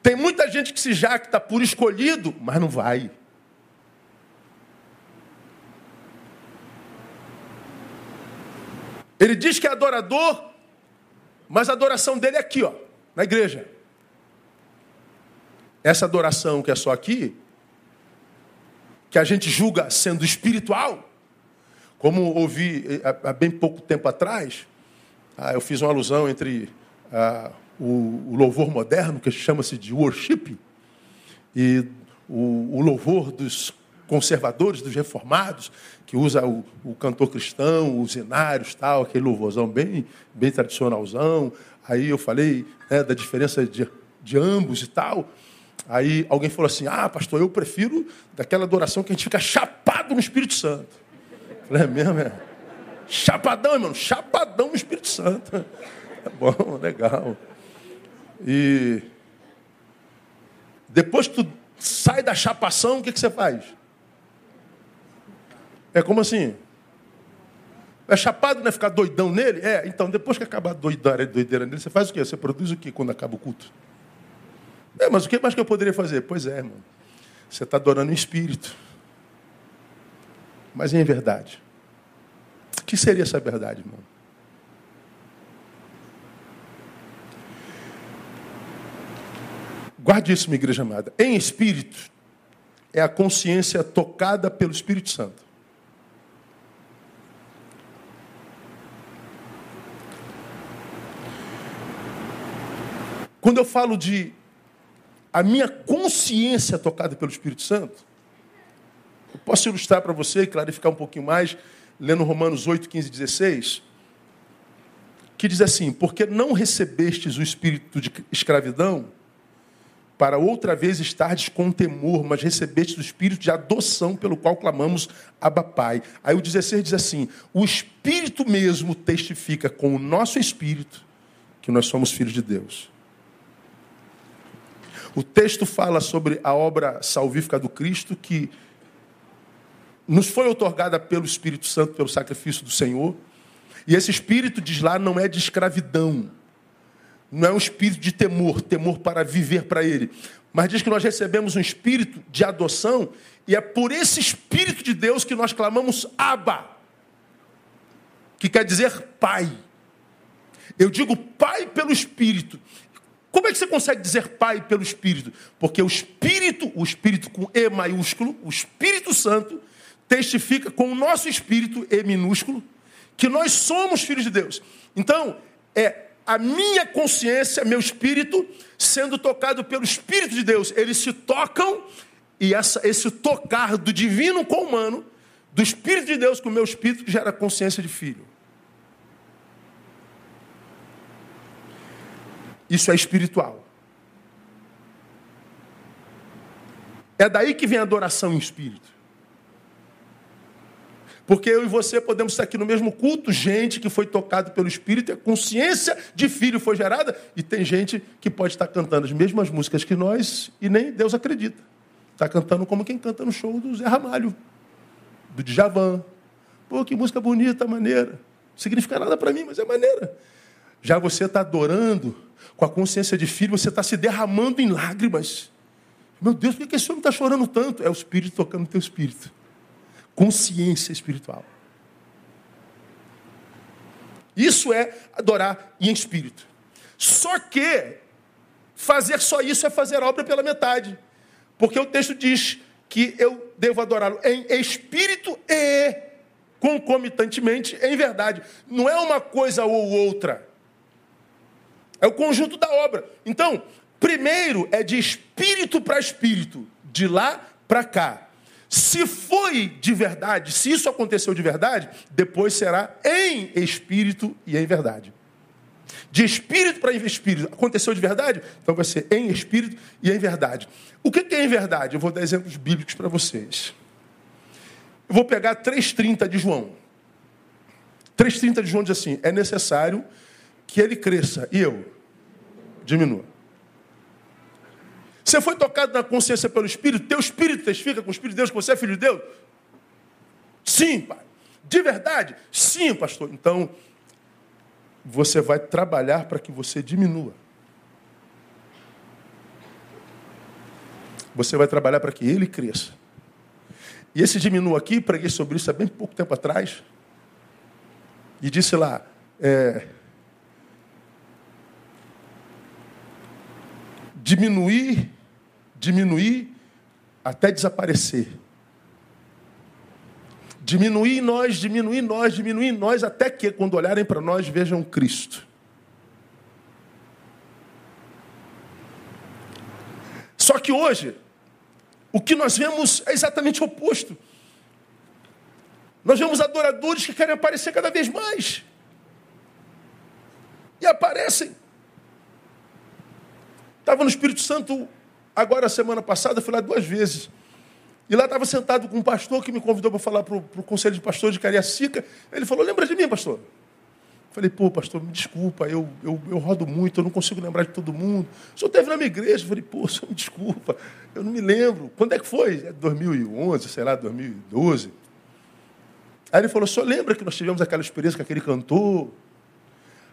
Tem muita gente que se jacta por escolhido, mas não vai. Ele diz que é adorador, mas a adoração dele é aqui, ó, na igreja. Essa adoração que é só aqui, que a gente julga sendo espiritual, como ouvi eh, há bem pouco tempo atrás, ah, eu fiz uma alusão entre ah, o, louvor moderno, que chama-se de worship, e o, louvor dos conservadores, dos reformados, que usa o, o cantor cristão, os zenários, tal, aquele louvorzão bem, bem tradicionalzão. Aí eu falei né, da diferença de, de ambos e tal. Aí alguém falou assim: Ah, pastor, eu prefiro daquela adoração que a gente fica chapado no Espírito Santo. Eu falei, é mesmo, é? Chapadão, irmão, chapadão no Espírito Santo. É bom, legal. E depois que tu sai da chapação, o que, que você faz? É como assim? É chapado, não é ficar doidão nele? É, então depois que acabar a doideira, doideira nele, você faz o quê? Você produz o quê quando acaba o culto? É, mas o que mais que eu poderia fazer? Pois é, irmão. Você está adorando o Espírito. Mas em verdade. O que seria essa verdade, irmão? Guarde isso, minha igreja amada. Em espírito é a consciência tocada pelo Espírito Santo. Quando eu falo de a minha consciência tocada pelo Espírito Santo, eu posso ilustrar para você e clarificar um pouquinho mais, lendo Romanos 8, 15 16, que diz assim: Porque não recebestes o espírito de escravidão para outra vez estardes com temor, mas recebeste o espírito de adoção pelo qual clamamos Abba Pai. Aí o 16 diz assim: o espírito mesmo testifica com o nosso espírito que nós somos filhos de Deus. O texto fala sobre a obra salvífica do Cristo que nos foi otorgada pelo Espírito Santo, pelo sacrifício do Senhor. E esse espírito, diz lá, não é de escravidão, não é um espírito de temor, temor para viver para Ele. Mas diz que nós recebemos um espírito de adoção, e é por esse espírito de Deus que nós clamamos Abba, que quer dizer Pai. Eu digo Pai pelo Espírito. Como é que você consegue dizer Pai pelo Espírito? Porque o Espírito, o Espírito com E maiúsculo, o Espírito Santo, testifica com o nosso Espírito, E minúsculo, que nós somos filhos de Deus. Então, é a minha consciência, meu espírito, sendo tocado pelo Espírito de Deus. Eles se tocam e essa, esse tocar do divino com o humano, do Espírito de Deus com o meu espírito, gera consciência de filho. Isso é espiritual. É daí que vem a adoração em espírito. Porque eu e você podemos estar aqui no mesmo culto, gente que foi tocado pelo Espírito, a consciência de filho foi gerada, e tem gente que pode estar cantando as mesmas músicas que nós e nem Deus acredita. Está cantando como quem canta no show do Zé Ramalho, do Djavan. Pô, que música bonita, maneira. Não significa nada para mim, mas é maneira. Já você está adorando com a consciência de filho, você está se derramando em lágrimas. Meu Deus, por que esse homem está chorando tanto? É o Espírito tocando no teu espírito. Consciência espiritual. Isso é adorar em espírito. Só que fazer só isso é fazer a obra pela metade. Porque o texto diz que eu devo adorá-lo em espírito e concomitantemente em verdade. Não é uma coisa ou outra. É o conjunto da obra. Então, primeiro é de espírito para espírito, de lá para cá. Se foi de verdade, se isso aconteceu de verdade, depois será em espírito e em verdade. De espírito para espírito, aconteceu de verdade? Então vai ser em espírito e em verdade. O que é em verdade? Eu vou dar exemplos bíblicos para vocês. Eu vou pegar 3,30 de João. 3,30 de João diz assim: é necessário que ele cresça e eu diminua. Você foi tocado na consciência pelo Espírito? Teu Espírito testifica com o Espírito de Deus que você é filho de Deus? Sim, pai. De verdade? Sim, pastor. Então, você vai trabalhar para que você diminua. Você vai trabalhar para que ele cresça. E esse diminua aqui, preguei sobre isso há bem pouco tempo atrás. E disse lá, é, diminuir, diminuir até desaparecer. Diminuir nós, diminuir nós, diminuir nós, até que, quando olharem para nós, vejam Cristo. Só que hoje, o que nós vemos é exatamente o oposto. Nós vemos adoradores que querem aparecer cada vez mais. E aparecem. Estava no Espírito Santo agora, semana passada, fui lá duas vezes. E lá estava sentado com um pastor que me convidou para falar para o conselho de pastor de Cariacica. Ele falou: Lembra de mim, pastor? Falei, pô, pastor, me desculpa, eu, eu, eu rodo muito, eu não consigo lembrar de todo mundo. O senhor esteve na minha igreja. falei, pô, senhor, me desculpa, eu não me lembro. Quando é que foi? É 2011, sei lá, 2012. Aí ele falou, senhor lembra que nós tivemos aquela experiência com aquele cantor?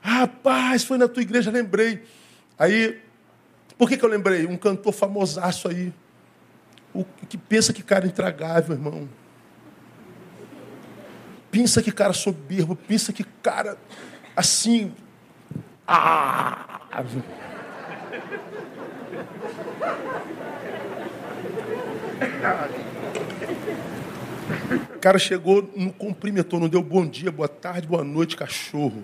Rapaz, foi na tua igreja, lembrei. Aí por que, que eu lembrei? Um cantor famosaço aí. O que pensa que cara intragável, irmão. Pensa que cara soberbo, pensa que cara assim. Ah! O cara chegou, não cumprimentou, não deu bom dia, boa tarde, boa noite, cachorro.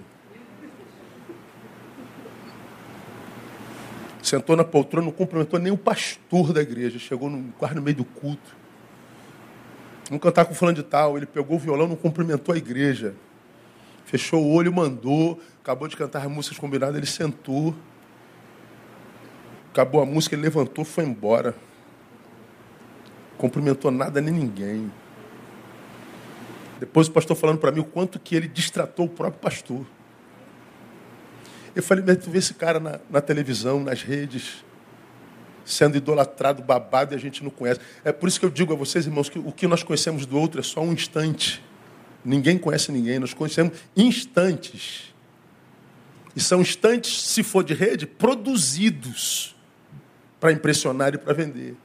Sentou na poltrona, não cumprimentou nem o pastor da igreja. Chegou no, quase no meio do culto. Vamos cantar com fulano de tal. Ele pegou o violão, não cumprimentou a igreja. Fechou o olho, mandou. Acabou de cantar as músicas combinadas, ele sentou. Acabou a música, ele levantou, foi embora. Cumprimentou nada nem ninguém. Depois o pastor falando para mim o quanto que ele distratou o próprio pastor. Eu falei, mas tu vê esse cara na, na televisão, nas redes, sendo idolatrado, babado, e a gente não conhece. É por isso que eu digo a vocês, irmãos, que o que nós conhecemos do outro é só um instante. Ninguém conhece ninguém, nós conhecemos instantes. E são instantes, se for de rede, produzidos para impressionar e para vender.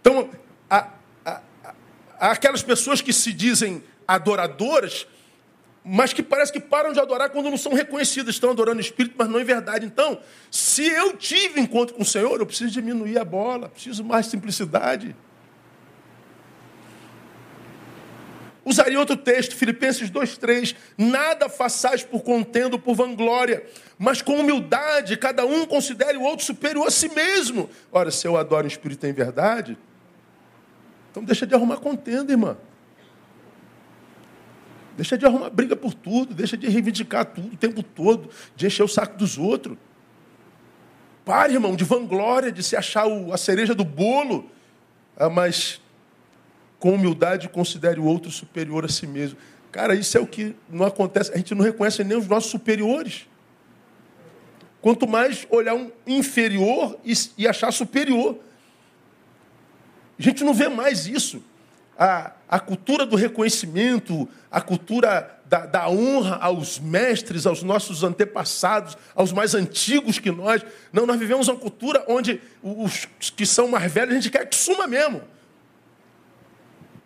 Então, a, a, a, aquelas pessoas que se dizem adoradoras, mas que parece que param de adorar quando não são reconhecidas, estão adorando o Espírito, mas não em verdade. Então, se eu tive encontro com o Senhor, eu preciso diminuir a bola, preciso mais simplicidade. Usaria outro texto, Filipenses 2,3: Nada façais por contendo por vanglória, mas com humildade, cada um considere o outro superior a si mesmo. Ora, se eu adoro o Espírito em verdade, então deixa de arrumar contenda, irmã. Deixa de arrumar briga por tudo, deixa de reivindicar tudo o tempo todo, de encher o saco dos outros. Pare, irmão, de vanglória, de se achar a cereja do bolo, ah, mas com humildade considere o outro superior a si mesmo. Cara, isso é o que não acontece. A gente não reconhece nem os nossos superiores. Quanto mais olhar um inferior e achar superior. A gente não vê mais isso a, a cultura do reconhecimento, a cultura da, da, honra aos mestres, aos nossos antepassados, aos mais antigos que nós. Não, nós vivemos uma cultura onde os que são mais velhos a gente quer que suma mesmo.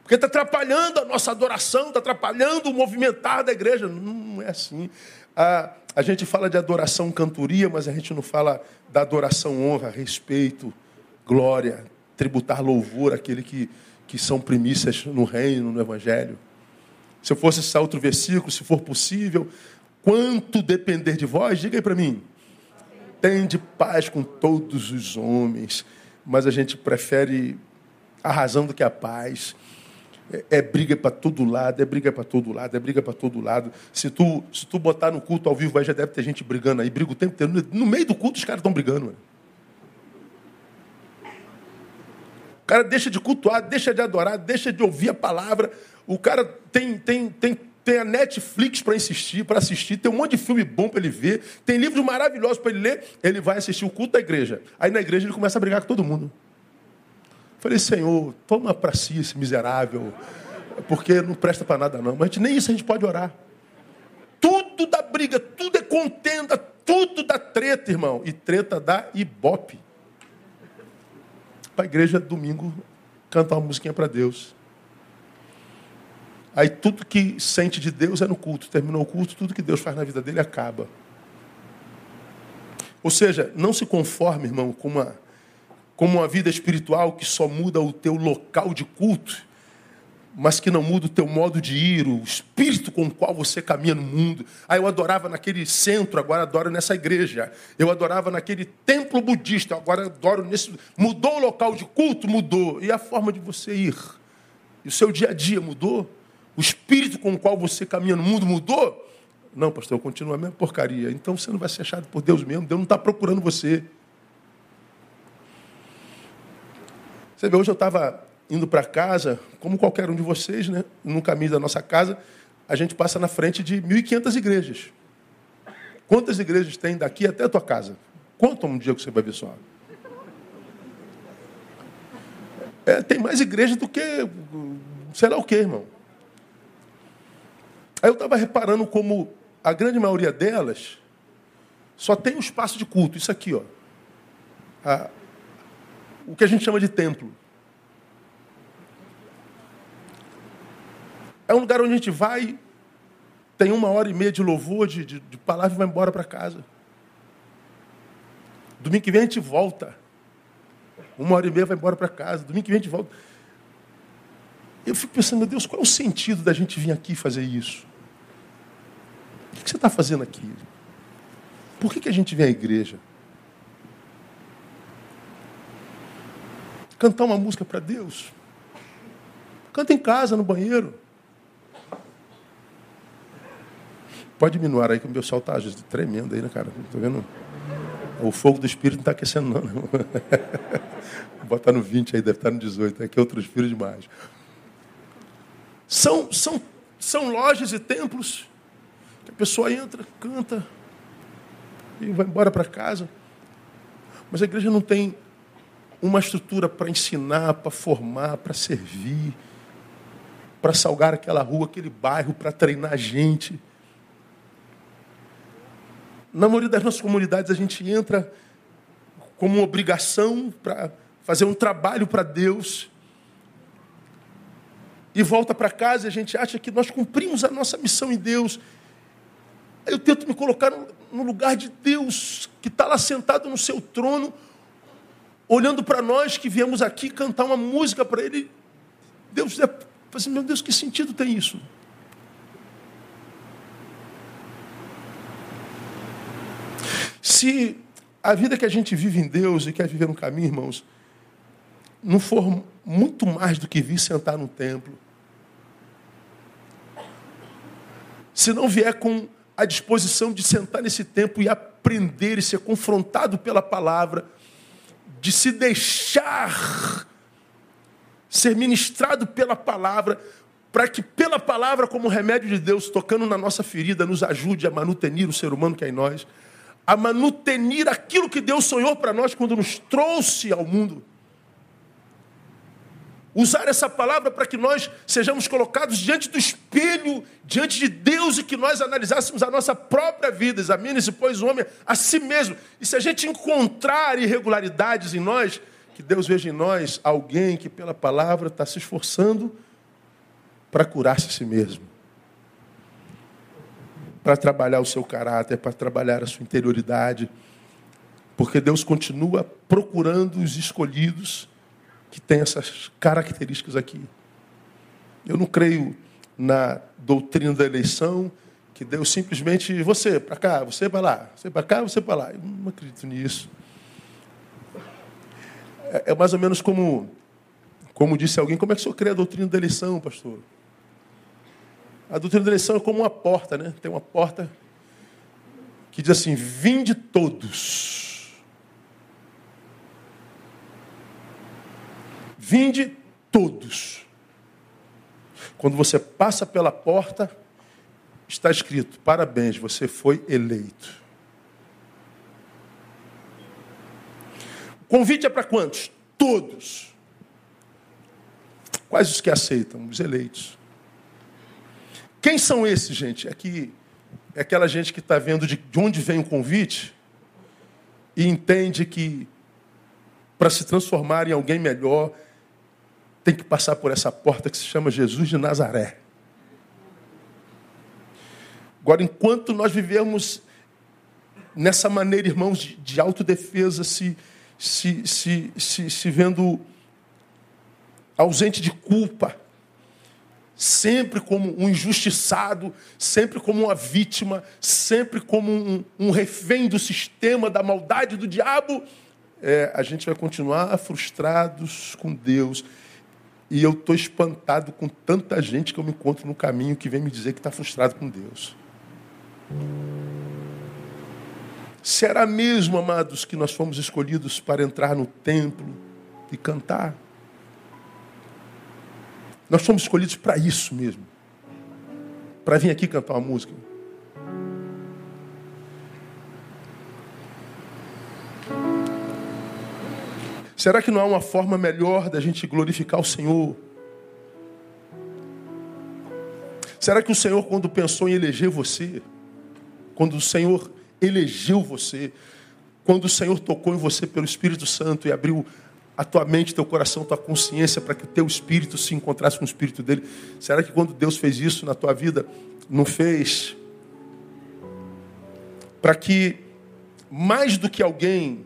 Porque está atrapalhando a nossa adoração, está atrapalhando o movimentar da igreja. Não é assim. A, a gente fala de adoração cantoria, mas a gente não fala da adoração honra, respeito, glória, tributar louvor àquele que, que são primícias no reino, no evangelho. Se eu fosse esse outro versículo, se for possível, quanto depender de vós, diga aí para mim. Tende paz com todos os homens, mas a gente prefere a razão do que a paz. É, é briga para todo lado, é briga para todo lado, é briga para todo lado. Se tu, se tu botar no culto ao vivo, aí já deve ter gente brigando aí, briga o tempo inteiro. No meio do culto, os caras estão brigando. Mano. O cara deixa de cultuar, deixa de adorar, deixa de ouvir a palavra. O cara tem, tem, tem, tem a Netflix para assistir, para assistir, tem um monte de filme bom para ele ver, tem livros maravilhosos para ele ler. Ele vai assistir o culto da igreja. Aí na igreja ele começa a brigar com todo mundo. Falei, Senhor, toma para si esse miserável, porque não presta para nada não. Mas nem isso a gente pode orar. Tudo dá briga, tudo é contenda, tudo dá treta, irmão. E treta dá ibope. Para a igreja, domingo, cantar uma musiquinha para Deus. Aí tudo que sente de Deus é no culto. Terminou o culto, tudo que Deus faz na vida dele acaba. Ou seja, não se conforme, irmão, com uma como uma vida espiritual que só muda o teu local de culto, mas que não muda o teu modo de ir, o espírito com o qual você caminha no mundo. Ah, eu adorava naquele centro, agora adoro nessa igreja. Eu adorava naquele templo budista, agora adoro nesse. Mudou o local de culto? Mudou. E a forma de você ir? E o seu dia a dia mudou? O espírito com o qual você caminha no mundo mudou? Não, pastor, continua a mesma porcaria. Então você não vai ser achado por Deus mesmo. Deus não está procurando você. Você vê, hoje eu estava indo para casa, como qualquer um de vocês, né? no caminho da nossa casa, a gente passa na frente de 1.500 igrejas. Quantas igrejas tem daqui até a tua casa? Conta um dia que você vai ver só. É, tem mais igreja do que sei lá o que, irmão. Aí eu estava reparando como a grande maioria delas só tem um espaço de culto. Isso aqui, ó. A, o que a gente chama de templo. É um lugar onde a gente vai, tem uma hora e meia de louvor, de, de, de palavra e vai embora para casa. Domingo que vem a gente volta. Uma hora e meia vai embora para casa. Domingo que vem a gente volta. Eu fico pensando, meu Deus, qual é o sentido da gente vir aqui fazer isso? O que você está fazendo aqui? Por que, que a gente vem à igreja? Cantar uma música para Deus. Canta em casa, no banheiro. Pode diminuir aí que o meu sol está tremendo aí, né, cara? Estou vendo? O fogo do Espírito não está aquecendo, não. Vou botar no 20 aí, deve estar no 18. Aqui é outro Espírito demais. São, são, são lojas e templos que a pessoa entra, canta e vai embora para casa. Mas a igreja não tem uma estrutura para ensinar, para formar, para servir, para salgar aquela rua, aquele bairro, para treinar gente. Na maioria das nossas comunidades, a gente entra como uma obrigação para fazer um trabalho para Deus e volta para casa e a gente acha que nós cumprimos a nossa missão em Deus. Eu tento me colocar no lugar de Deus, que está lá sentado no seu trono, olhando para nós que viemos aqui cantar uma música para Ele, Deus é assim, meu Deus, que sentido tem isso? Se a vida que a gente vive em Deus e quer viver no caminho, irmãos, não for muito mais do que vir sentar no templo, se não vier com a disposição de sentar nesse templo e aprender e ser confrontado pela palavra, de se deixar ser ministrado pela palavra, para que pela palavra, como remédio de Deus, tocando na nossa ferida, nos ajude a manutenir o ser humano que é em nós, a manutenir aquilo que Deus sonhou para nós quando nos trouxe ao mundo. usar essa palavra para que nós sejamos colocados diante do espelho, diante de Deus e que nós analisássemos a nossa própria vida. Examine-se, pois, o homem a si mesmo. E se a gente encontrar irregularidades em nós, que Deus veja em nós alguém que, pela palavra, está se esforçando para curar-se a si mesmo, para trabalhar o seu caráter, para trabalhar a sua interioridade, porque Deus continua procurando os escolhidos que têm essas características aqui. Eu não creio na doutrina da eleição, que Deus simplesmente, você para cá, você para lá, você para cá, você para lá. Eu não acredito nisso. É, é mais ou menos como, como disse alguém, como é que o senhor crê a doutrina da eleição, pastor? A doutrina da eleição é como uma porta, né? Tem uma porta que diz assim: vinde todos. Vinde todos. Quando você passa pela porta, está escrito: parabéns, você foi eleito. O convite é para quantos? Todos. Quais os que aceitam? Os eleitos. Quem são esses, gente? É, que, é aquela gente que está vendo de onde vem o convite e entende que para se transformar em alguém melhor tem que passar por essa porta que se chama Jesus de Nazaré. Agora, enquanto nós vivemos nessa maneira, irmãos, de, de autodefesa, se, se, se, se, se vendo ausente de culpa, sempre como um injustiçado, sempre como uma vítima, sempre como um, um refém do sistema, da maldade do diabo, é, a gente vai continuar frustrados com Deus. E eu estou espantado com tanta gente que eu me encontro no caminho que vem me dizer que está frustrado com Deus. Será mesmo, amados, que nós fomos escolhidos para entrar no templo e cantar? Nós fomos escolhidos para isso mesmo. Para vir aqui cantar uma música. Será que não há uma forma melhor da gente glorificar o Senhor? Será que o Senhor, quando pensou em eleger você, quando o Senhor elegeu você, quando o Senhor tocou em você pelo Espírito Santo e abriu a tua mente, teu coração, tua consciência para que teu espírito se encontrasse com o espírito dele. Será que quando Deus fez isso na tua vida, não fez para que mais do que alguém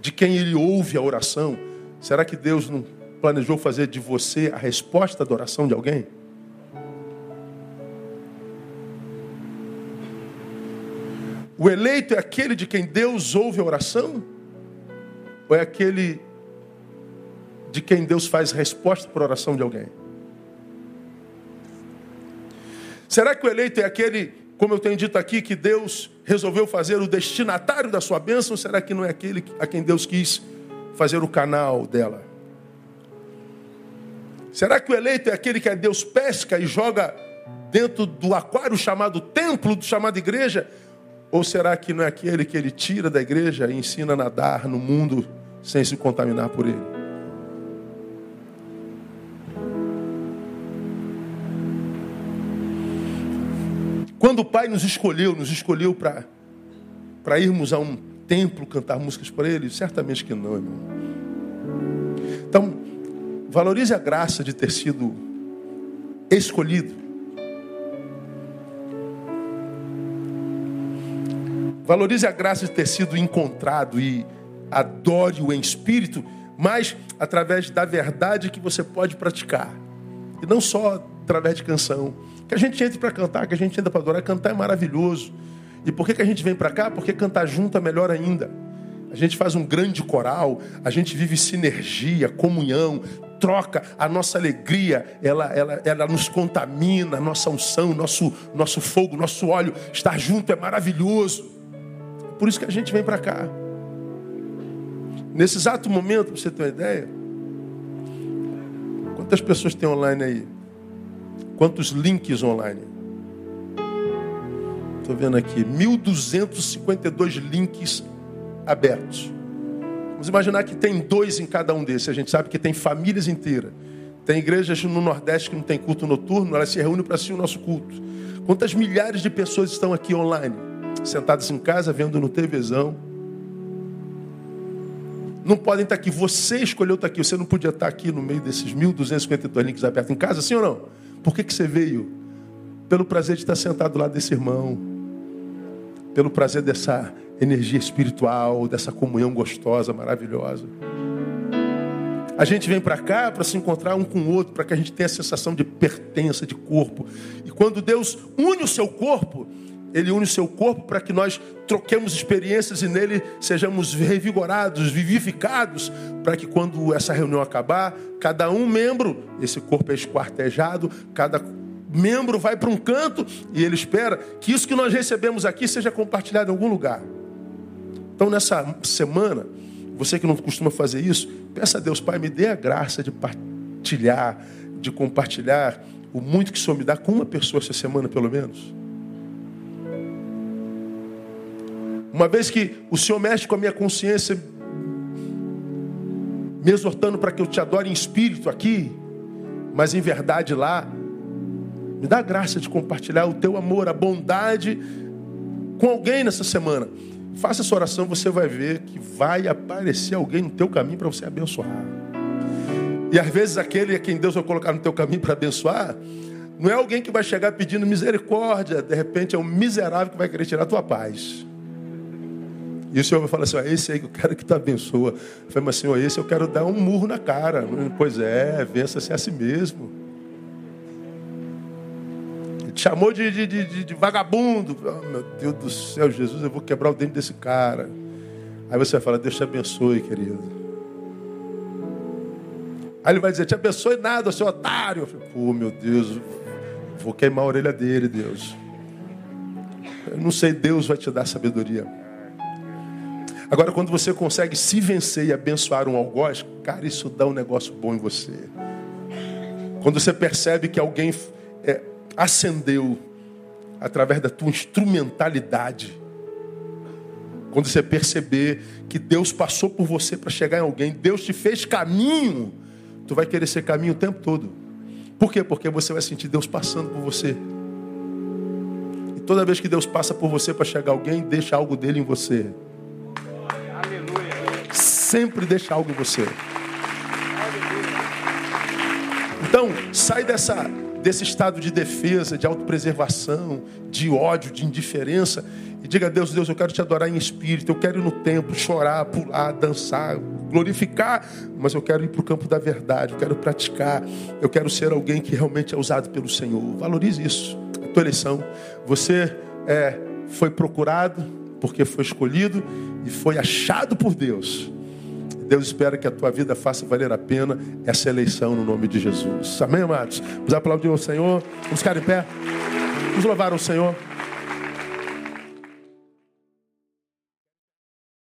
de quem ele ouve a oração, será que Deus não planejou fazer de você a resposta da oração de alguém? O eleito é aquele de quem Deus ouve a oração? Ou é aquele de quem Deus faz resposta para a oração de alguém? Será que o eleito é aquele, como eu tenho dito aqui, que Deus resolveu fazer o destinatário da sua bênção? Ou será que não é aquele a quem Deus quis fazer o canal dela? Será que o eleito é aquele que a Deus pesca e joga dentro do aquário chamado templo, do chamado igreja? Ou será que não é aquele que ele tira da igreja e ensina a nadar no mundo sem se contaminar por ele. Quando o Pai nos escolheu, nos escolheu para irmos a um templo cantar músicas para Ele? Certamente que não, irmão. Então, valorize a graça de ter sido escolhido. Valorize a graça de ter sido encontrado e adore-o em espírito, mas através da verdade que você pode praticar. E não só através de canção. Que a gente entre para cantar, que a gente entra para adorar. Cantar é maravilhoso. E por que, que a gente vem para cá? Porque cantar junto é melhor ainda. A gente faz um grande coral, a gente vive sinergia, comunhão, troca, a nossa alegria, ela, ela, ela nos contamina, a nossa unção, nosso, nosso fogo, nosso óleo. Estar junto é maravilhoso. Por isso que a gente vem para cá. Nesse exato momento, para você ter uma ideia, quantas pessoas tem online aí? Quantos links online? Estou vendo aqui, 1.252 links abertos. Vamos imaginar que tem dois em cada um desses. A gente sabe que tem famílias inteiras. Tem igrejas no Nordeste que não tem culto noturno, elas se reúnem para assistir o nosso culto. Quantas milhares de pessoas estão aqui online, sentadas em casa, vendo no televisão? Não podem estar aqui. Você escolheu estar aqui. Você não podia estar aqui no meio desses 1.252 links abertos em casa, sim ou não? Por que, que você veio? Pelo prazer de estar sentado lá desse irmão. Pelo prazer dessa energia espiritual, dessa comunhão gostosa, maravilhosa. A gente vem para cá para se encontrar um com o outro, para que a gente tenha a sensação de pertença, de corpo. E quando Deus une o seu corpo, Ele une o seu corpo para que nós troquemos experiências e nele sejamos revigorados, vivificados, para que quando essa reunião acabar, cada um membro, esse corpo é esquartejado, cada membro vai para um canto e ele espera que isso que nós recebemos aqui seja compartilhado em algum lugar. Então, nessa semana, você que não costuma fazer isso, peça a Deus, Pai, me dê a graça de partilhar, de compartilhar o muito que o Senhor me dá com uma pessoa essa semana, pelo menos. Uma vez que o Senhor mexe com a minha consciência, me exortando para que eu te adore em espírito aqui, mas em verdade lá, me dá a graça de compartilhar o teu amor, a bondade com alguém nessa semana. Faça essa oração, você vai ver que vai aparecer alguém no teu caminho para você abençoar. E às vezes aquele a quem Deus vai colocar no teu caminho para abençoar, não é alguém que vai chegar pedindo misericórdia, de repente é um miserável que vai querer tirar a tua paz. E o Senhor vai falar assim: esse aí que eu quero que te abençoa. Eu falei, mas Senhor, esse eu quero dar um murro na cara. Pois é, vença-se a si mesmo te chamou de, de, de, de vagabundo. Oh, meu Deus do céu, Jesus, eu vou quebrar o dente desse cara. Aí você vai falar, Deus te abençoe, querido. Aí ele vai dizer, te abençoe nada, seu otário. Eu falei, pô, meu Deus, vou queimar a orelha dele, Deus. Eu não sei, Deus vai te dar sabedoria. Agora, quando você consegue se vencer e abençoar um algoz, cara, isso dá um negócio bom em você. Quando você percebe que alguém é, acendeu através da tua instrumentalidade. Quando você perceber que Deus passou por você para chegar em alguém, Deus te fez caminho, tu vai querer ser caminho o tempo todo. Por quê? Porque você vai sentir Deus passando por você. E toda vez que Deus passa por você para chegar alguém, deixa algo dele em você. Sempre deixa algo em você. Então, sai dessa desse estado de defesa, de autopreservação, de ódio, de indiferença. E diga a Deus, Deus, eu quero te adorar em espírito, eu quero ir no templo, chorar, pular, dançar, glorificar, mas eu quero ir para o campo da verdade, eu quero praticar, eu quero ser alguém que realmente é usado pelo Senhor. Valorize isso. A tua eleição, você é, foi procurado porque foi escolhido e foi achado por Deus Deus espera que a tua vida faça valer a pena essa eleição no nome de Jesus. Amém, amados? Vamos aplaudir o Senhor. Vamos ficar em pé. Vamos louvar o Senhor.